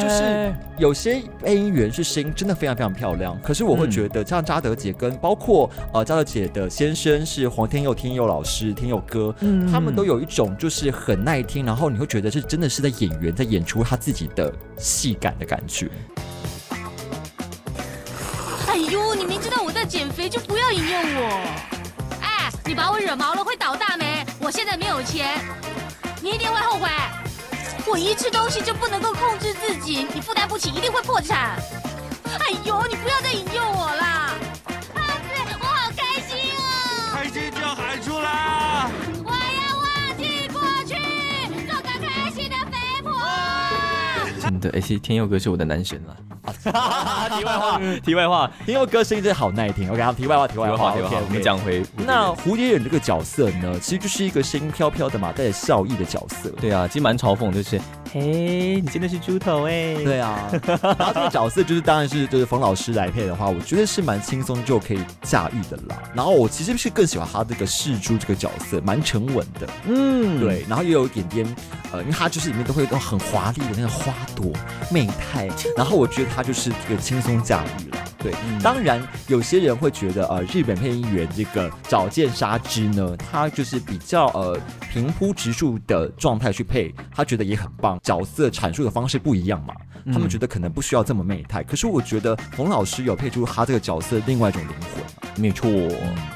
就是有些配音员是声音真的非常非常漂亮，可是我会嗯觉得像扎德姐跟包括呃嘉德姐的先生是黄天佑天佑老师天佑哥，嗯他们都有一种就是很耐听，然后你会觉得是真的是在演员在演出他自己的戏感的感觉。哎呦，你明知道我在减肥，就不要引诱我。哎，你把我惹毛了，会倒大霉。我现在没有钱，你一定会后悔。我一吃东西就不能够控制自己，你负担不起，一定会破产。哎呦，你不要再引诱我啦！真的，哎，其实天佑哥是我的男神了。题外话，题外话，天佑哥声音真的好耐听。OK，好，题外话，题外话，题外话，我们。讲回那蝴蝶忍这个角色呢，其实就是一个声音飘飘的嘛，带着笑意的角色。对啊，其实蛮嘲讽，就是，嘿，你真的是猪头哎。对啊，然后这个角色就是当然是就是冯老师来配的话，我觉得是蛮轻松就可以驾驭的啦。然后我其实是更喜欢他这个世猪这个角色，蛮沉稳的，嗯，对，然后又有一点点呃，因为他就是里面都会有很华丽的那个花朵媚态，然后我觉得他就是这个轻松驾驭了。对，当然有些人会觉得呃，日本配音员这个早见沙织呢，他就是比较呃平铺直述的状态去配，他觉得也很棒。角色阐述的方式不一样嘛，他们觉得可能不需要这么媚态。可是我觉得冯老师有配出他这个角色另外一种灵魂啊。没错。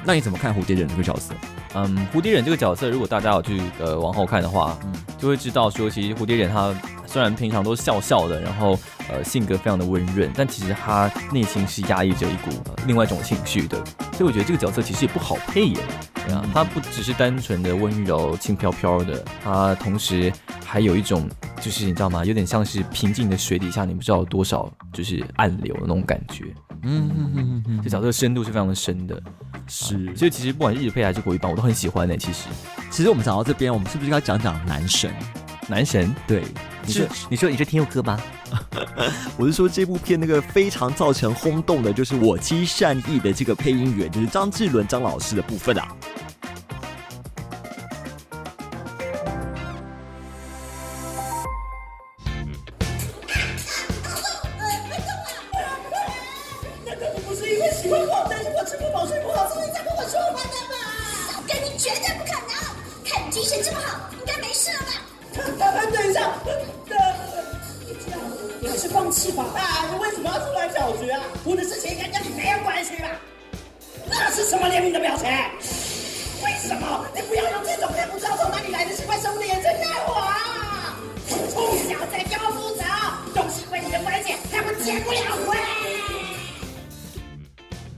那你怎么看蝴蝶忍这个角色？嗯，蝴蝶忍这个角色，如果大家有去呃往后看的话，就会知道说，其实蝴蝶忍他虽然平常都笑笑的，然后呃性格非常的温润，但其实他内心是压抑着一股、呃另外一种情绪的。所以我觉得这个角色其实也不好配耶。对啊，他不只是单纯的温柔轻飘飘的，他同时还有一种就是你知道吗？有点像是平静的水底下，你不知道有多少就是暗流的那种感觉。嗯嗯嗯嗯这角色深度是非常的深的，是。所以其实不管日配还是国语版，我都很喜欢的。其实其实我们讲到这边，我们是不是应该讲讲男神？男神对，你说你说你说听佑哥吗？我是说这部片那个非常造成轰动的，就是我妻善意的这个配音员，就是张志伦张老师的部分啊。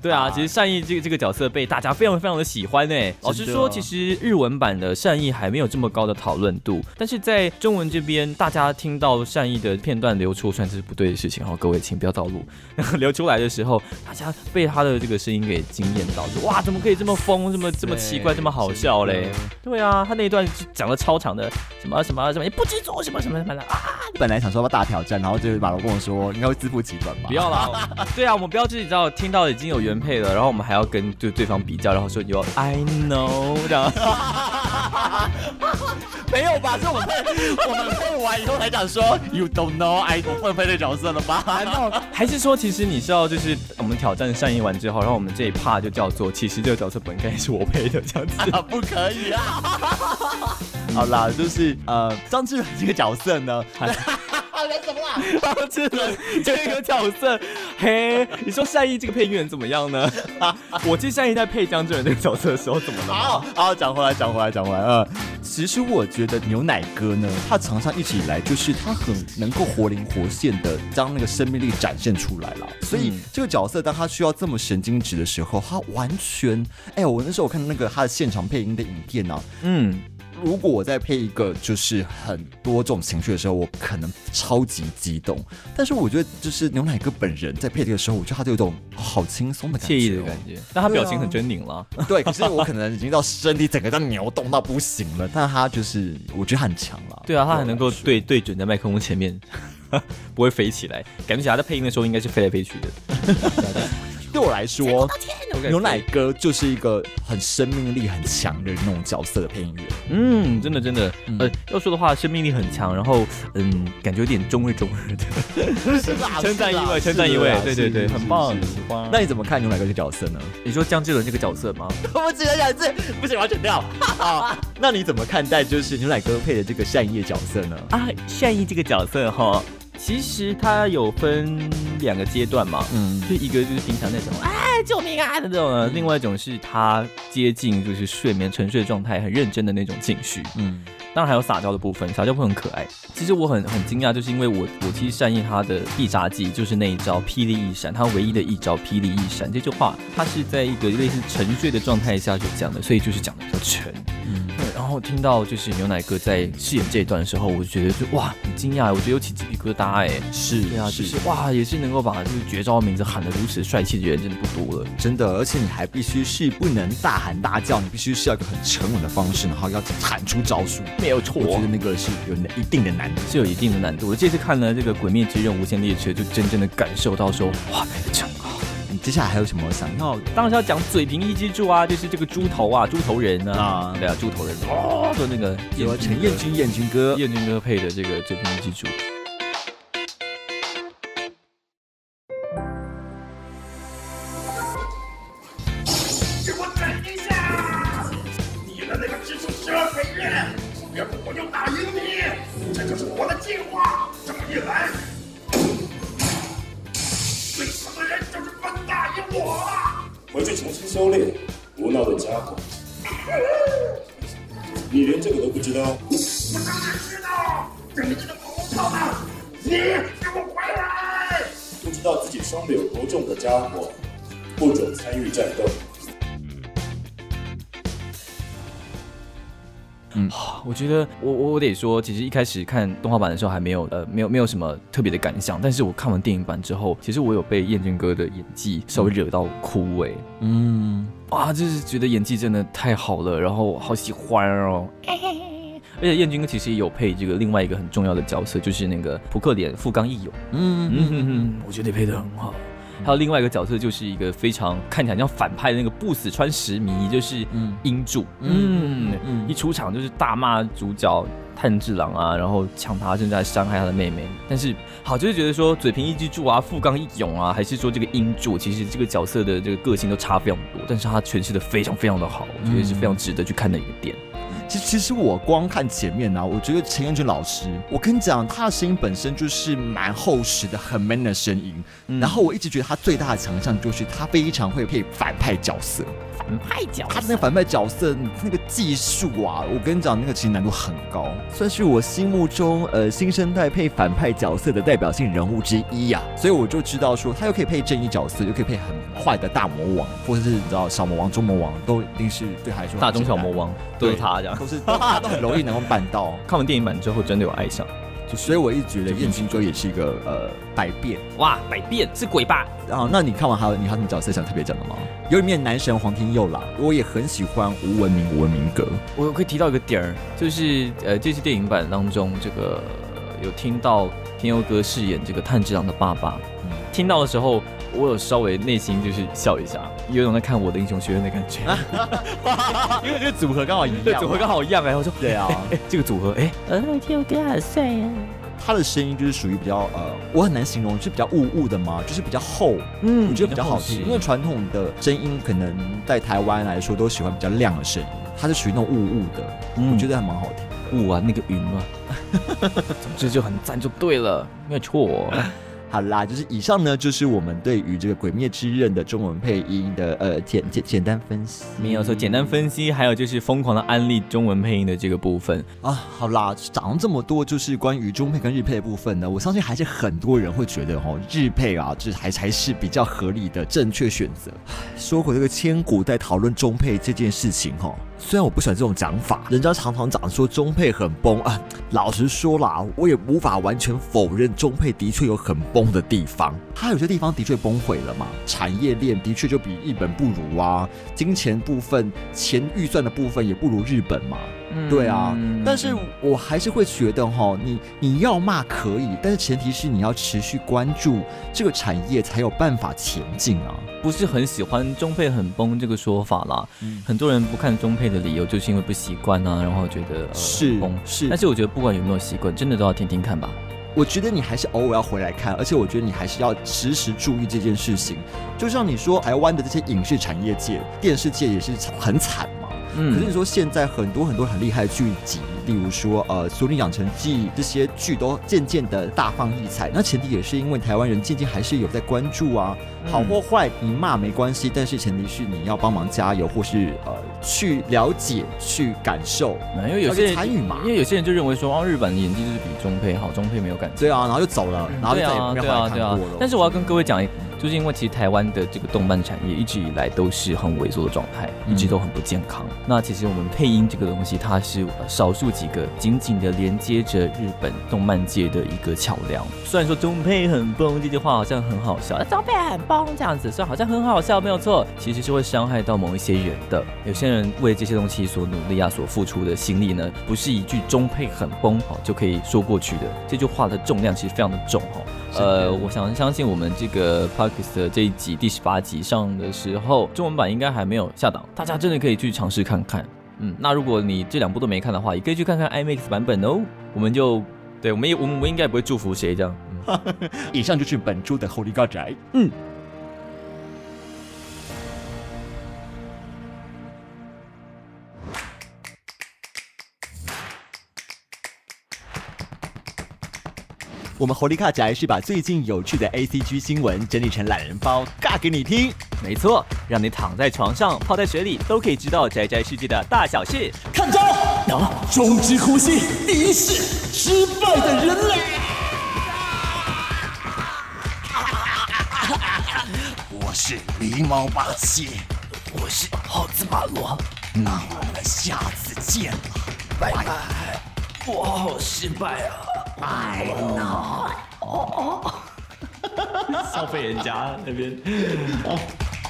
对啊，其实善意这个这个角色被大家非常非常的喜欢呢。老实说，其实日文版的善意还没有这么高的讨论度，但是在中文这边，大家听到善意的片段流出，算是不对的事情。好，各位请不要暴露。流出来的时候，大家被他的这个声音给惊艳到，说哇，怎么可以这么疯，这么这么奇怪，这么好笑嘞？对啊，他那一段讲的超长的，什么什么什么，也不知足，什么什么什么的啊。本来想说要大挑战，然后就是马龙跟我说，应该会自负其短吧？不要啦，对啊，我们不要自己知道听到已经有原配的，然后我们还要跟对对方比较，然后说有 I know 这样。没有吧？是我们我们配完以后才讲说 You don't know I 不会配这角色了吧？难道还是说其实你是要就是我们挑战善意完之后，然后我们这一 part 就叫做其实这个角色本该是我配的这样子？不可以啊！好啦，就是呃张智霖这个角色呢。怎么了？张智霖这个角色，嘿，你说善意这个配音员怎么样呢？我记得善意在配张智霖这个角色的时候怎么了？好，好，讲回来，讲回来，讲回来。呃，其实我觉得牛奶哥呢，他常常一直以来就是他很能够活灵活现的将那个生命力展现出来了。所以这个角色当他需要这么神经质的时候，他完全，哎，我那时候我看那个他的现场配音的影片呢，嗯。如果我再配一个就是很多这种情绪的时候，我可能超级激动。但是我觉得就是牛奶哥本人在配这个时候，我觉得他就有种好轻松的感觉、惬意的感觉。但他表情很狰狞了。对，可是我可能已经到身体整个在扭动到不行了。但他就是我觉得很强了。对啊，他还能够对对准在麦克风前面，不会飞起来。感觉起来在配音的时候应该是飞来飞去的。对我来说，牛奶哥就是一个很生命力很强的那种角色的配音员。嗯，真的真的，呃，要说的话，生命力很强，然后嗯，感觉有点中日中日的，称赞一位，称赞一位，对对对，很棒，喜欢。那你怎么看牛奶哥这个角色呢？你说江志伦这个角色吗？我只能讲是，不行，我要剪掉。啊，那你怎么看待就是牛奶哥配的这个善意角色呢？啊，善意这个角色哈。其实它有分两个阶段嘛，嗯，就一个就是平常那种哎救命啊的那种，另外一种是他接近就是睡眠沉睡状态，很认真的那种情绪，嗯，当然还有撒娇的部分，撒娇部分很可爱。其实我很很惊讶，就是因为我我其实善意他的必杀技就是那一招霹雳一闪，他唯一的一招霹雳一闪这句话，他是在一个类似沉睡的状态下就讲的，所以就是讲的比较沉，嗯。然后听到就是牛奶哥在饰演这一段的时候，我就觉得就哇很惊讶，我觉得有起鸡皮疙瘩哎，是，对啊，就是哇也是能够把这个绝招的名字喊得如此帅气的人真的不多了，真的，而且你还必须是不能大喊大叫，你必须是要一个很沉稳的方式，然后要喊出招数，没有错，我觉得那个是有一定的难度，是有一定的难度。我这次看了这个《鬼灭之刃：无限列车》，就真正的感受到说哇那个真好。你。接下来还有什么想要？当然是要讲嘴平一之助啊，就是这个猪头啊，猪头人啊，对啊，猪头人哦，的那个有陈彦君、彦君哥、彦君哥配的这个嘴平一之助。回去重新修炼，无脑的家伙！你连这个都不知道？我当然知道！你这个毛糙的！你给我回来！不知道？自己伤的有多重的家伙，不准参与战斗。嗯，我觉得我我我得说，其实一开始看动画版的时候还没有呃没有没有什么特别的感想，但是我看完电影版之后，其实我有被彦君哥的演技稍微惹到哭哎，嗯，哇，就是觉得演技真的太好了，然后好喜欢哦，而且彦君哥其实也有配这个另外一个很重要的角色，就是那个扑克脸富冈义勇，嗯嗯嗯，我觉得配的很好。还有另外一个角色，就是一个非常看起来像反派的那个不死川石迷，就是英柱。嗯嗯，一出场就是大骂主角炭治郎啊，然后抢他，正在伤害他的妹妹。但是好，就是觉得说嘴平一之助啊，富冈义勇啊，还是说这个英柱，其实这个角色的这个个性都差非常多，但是他诠释的非常非常的好，我觉得是非常值得去看的一个点。其其实我光看前面呢，我觉得陈彦君老师，我跟你讲，他的声音本身就是蛮厚实的，很 man 的声音。然后我一直觉得他最大的强项就是他非常会配反派角色。反派角他的那个反派角色那个技术啊，我跟你讲，那个其实难度很高，算是我心目中呃新生代配反派角色的代表性人物之一呀、所以我就知道说，他又可以配正义角色，又可以配很坏的大魔王，或者是你知道小魔王、中魔王，都一定是对他来说大中小魔王都是他这样都。是都他都很容易能够办到。看完电影版之后，真的有爱上。就所以我一直觉得燕军哥也是一个呃百变哇，百变是鬼吧？啊。那你看完还有你还有什么角色想特别讲的吗？有里面男神黄天佑啦，我也很喜欢吴文明、吴文明哥。我可以提到一个点儿，就是呃，这次电影版当中，这个呃有听到天佑哥饰演这个炭治郎的爸爸，嗯听到的时候，我有稍微内心就是笑一下，有一种在看我的英雄学院的感觉，因为这个组合刚好一样，对，组合刚好一样哎，我说对啊。哎，这个组合哎，呃，天我哥好帅啊！他的声音就是属于比较呃，我很难形容，就是比较雾雾的嘛，就是比较厚，嗯我觉得比较好听。因为传统的声音可能在台湾来说都喜欢比较亮的声音，他是属于那种雾雾的，嗯我觉得还蛮好听。雾啊，那个云啊，总之就很赞就对了，没有错。好啦，就是以上呢，就是我们对于这个《鬼灭之刃》的中文配音的呃简简简单分析。没有错，简单分析，还有就是疯狂的安利中文配音的这个部分。啊，好啦，讲了这么多，就是关于中配跟日配的部分呢，我相信还是很多人会觉得哦，日配啊，这还才是比较合理的正确选择。唉说回这个千古在讨论中配这件事情哈、哦，虽然我不喜欢这种讲法，人家常常讲说中配很崩啊，老实说啦，我也无法完全否认中配的确有很崩的地方，它有些地方的确崩毁了嘛，产业链的确就比日本不如啊，金钱部分、钱预算的部分也不如日本嘛。对啊，但是我还是会觉得哈，你你要骂可以，但是前提是你要持续关注这个产业，才有办法前进啊。不是很喜欢中配很崩这个说法啦。很多人不看中配的理由就是因为不习惯啊，然后觉得、呃、是崩。是但是我觉得不管有没有习惯，真的都要听听看吧。我觉得你还是偶尔要回来看，而且我觉得你还是要时时注意这件事情。就像你说，台湾的这些影视产业界、电视界也是很惨嘛。可是你说现在很多很多很厉害的剧集，例如说呃《俗女养成记》这些剧都渐渐的大放异彩，那前提也是因为台湾人渐渐还是有在关注啊，好或坏你骂没关系，但是前提是你要帮忙加油，或是呃去了解、去感受，因为有些人参与嘛因。为有些人就认为说，哦，日本的演技就是比中配好，中配没有感觉。对啊，然后就走了，然后就对啊，再也没有对啊，对啊了。。但是我要跟各位讲，就是因为其实台湾的这个动漫产业一直以来都是很萎缩的状态，嗯一直都很不健康。那其实我们配音这个东西，它是呃少数几个紧紧的连接着日本动漫界的一个桥梁。虽然说中配很崩这句话好像很好笑，中配很崩这样子，虽然好像很好笑，没有错，其实是会伤害到某一些人的。有些人为这些东西所努力啊，所付出的心力呢，不是一句中配很崩哦就可以说过去的。这句话的重量其实非常的重哦。呃，我想相信我们这个 p o d c a s t 的这一集第十八集上的时候，中文版应该还没有下档，大家真的可以去尝试看看。嗯，那如果你这两部都没看的话，也可以去看看 IMAX 版本哦。我们就对，我们也我们我们应该不会祝福谁这样。嗯 以上就是本周的 Holy God 宅。我们活力卡宅是把最近有趣的 A C G 新闻整理成懒人包，尬给你听。没错，让你躺在床上、泡在水里都可以知道宅宅世界的大小事。看招！啊，终止呼吸，敌是失败的人类。我是狸猫八七，我是耗子马罗，那我们下次见了，拜拜。我好失败啊！哎哦哦。消费人家那边。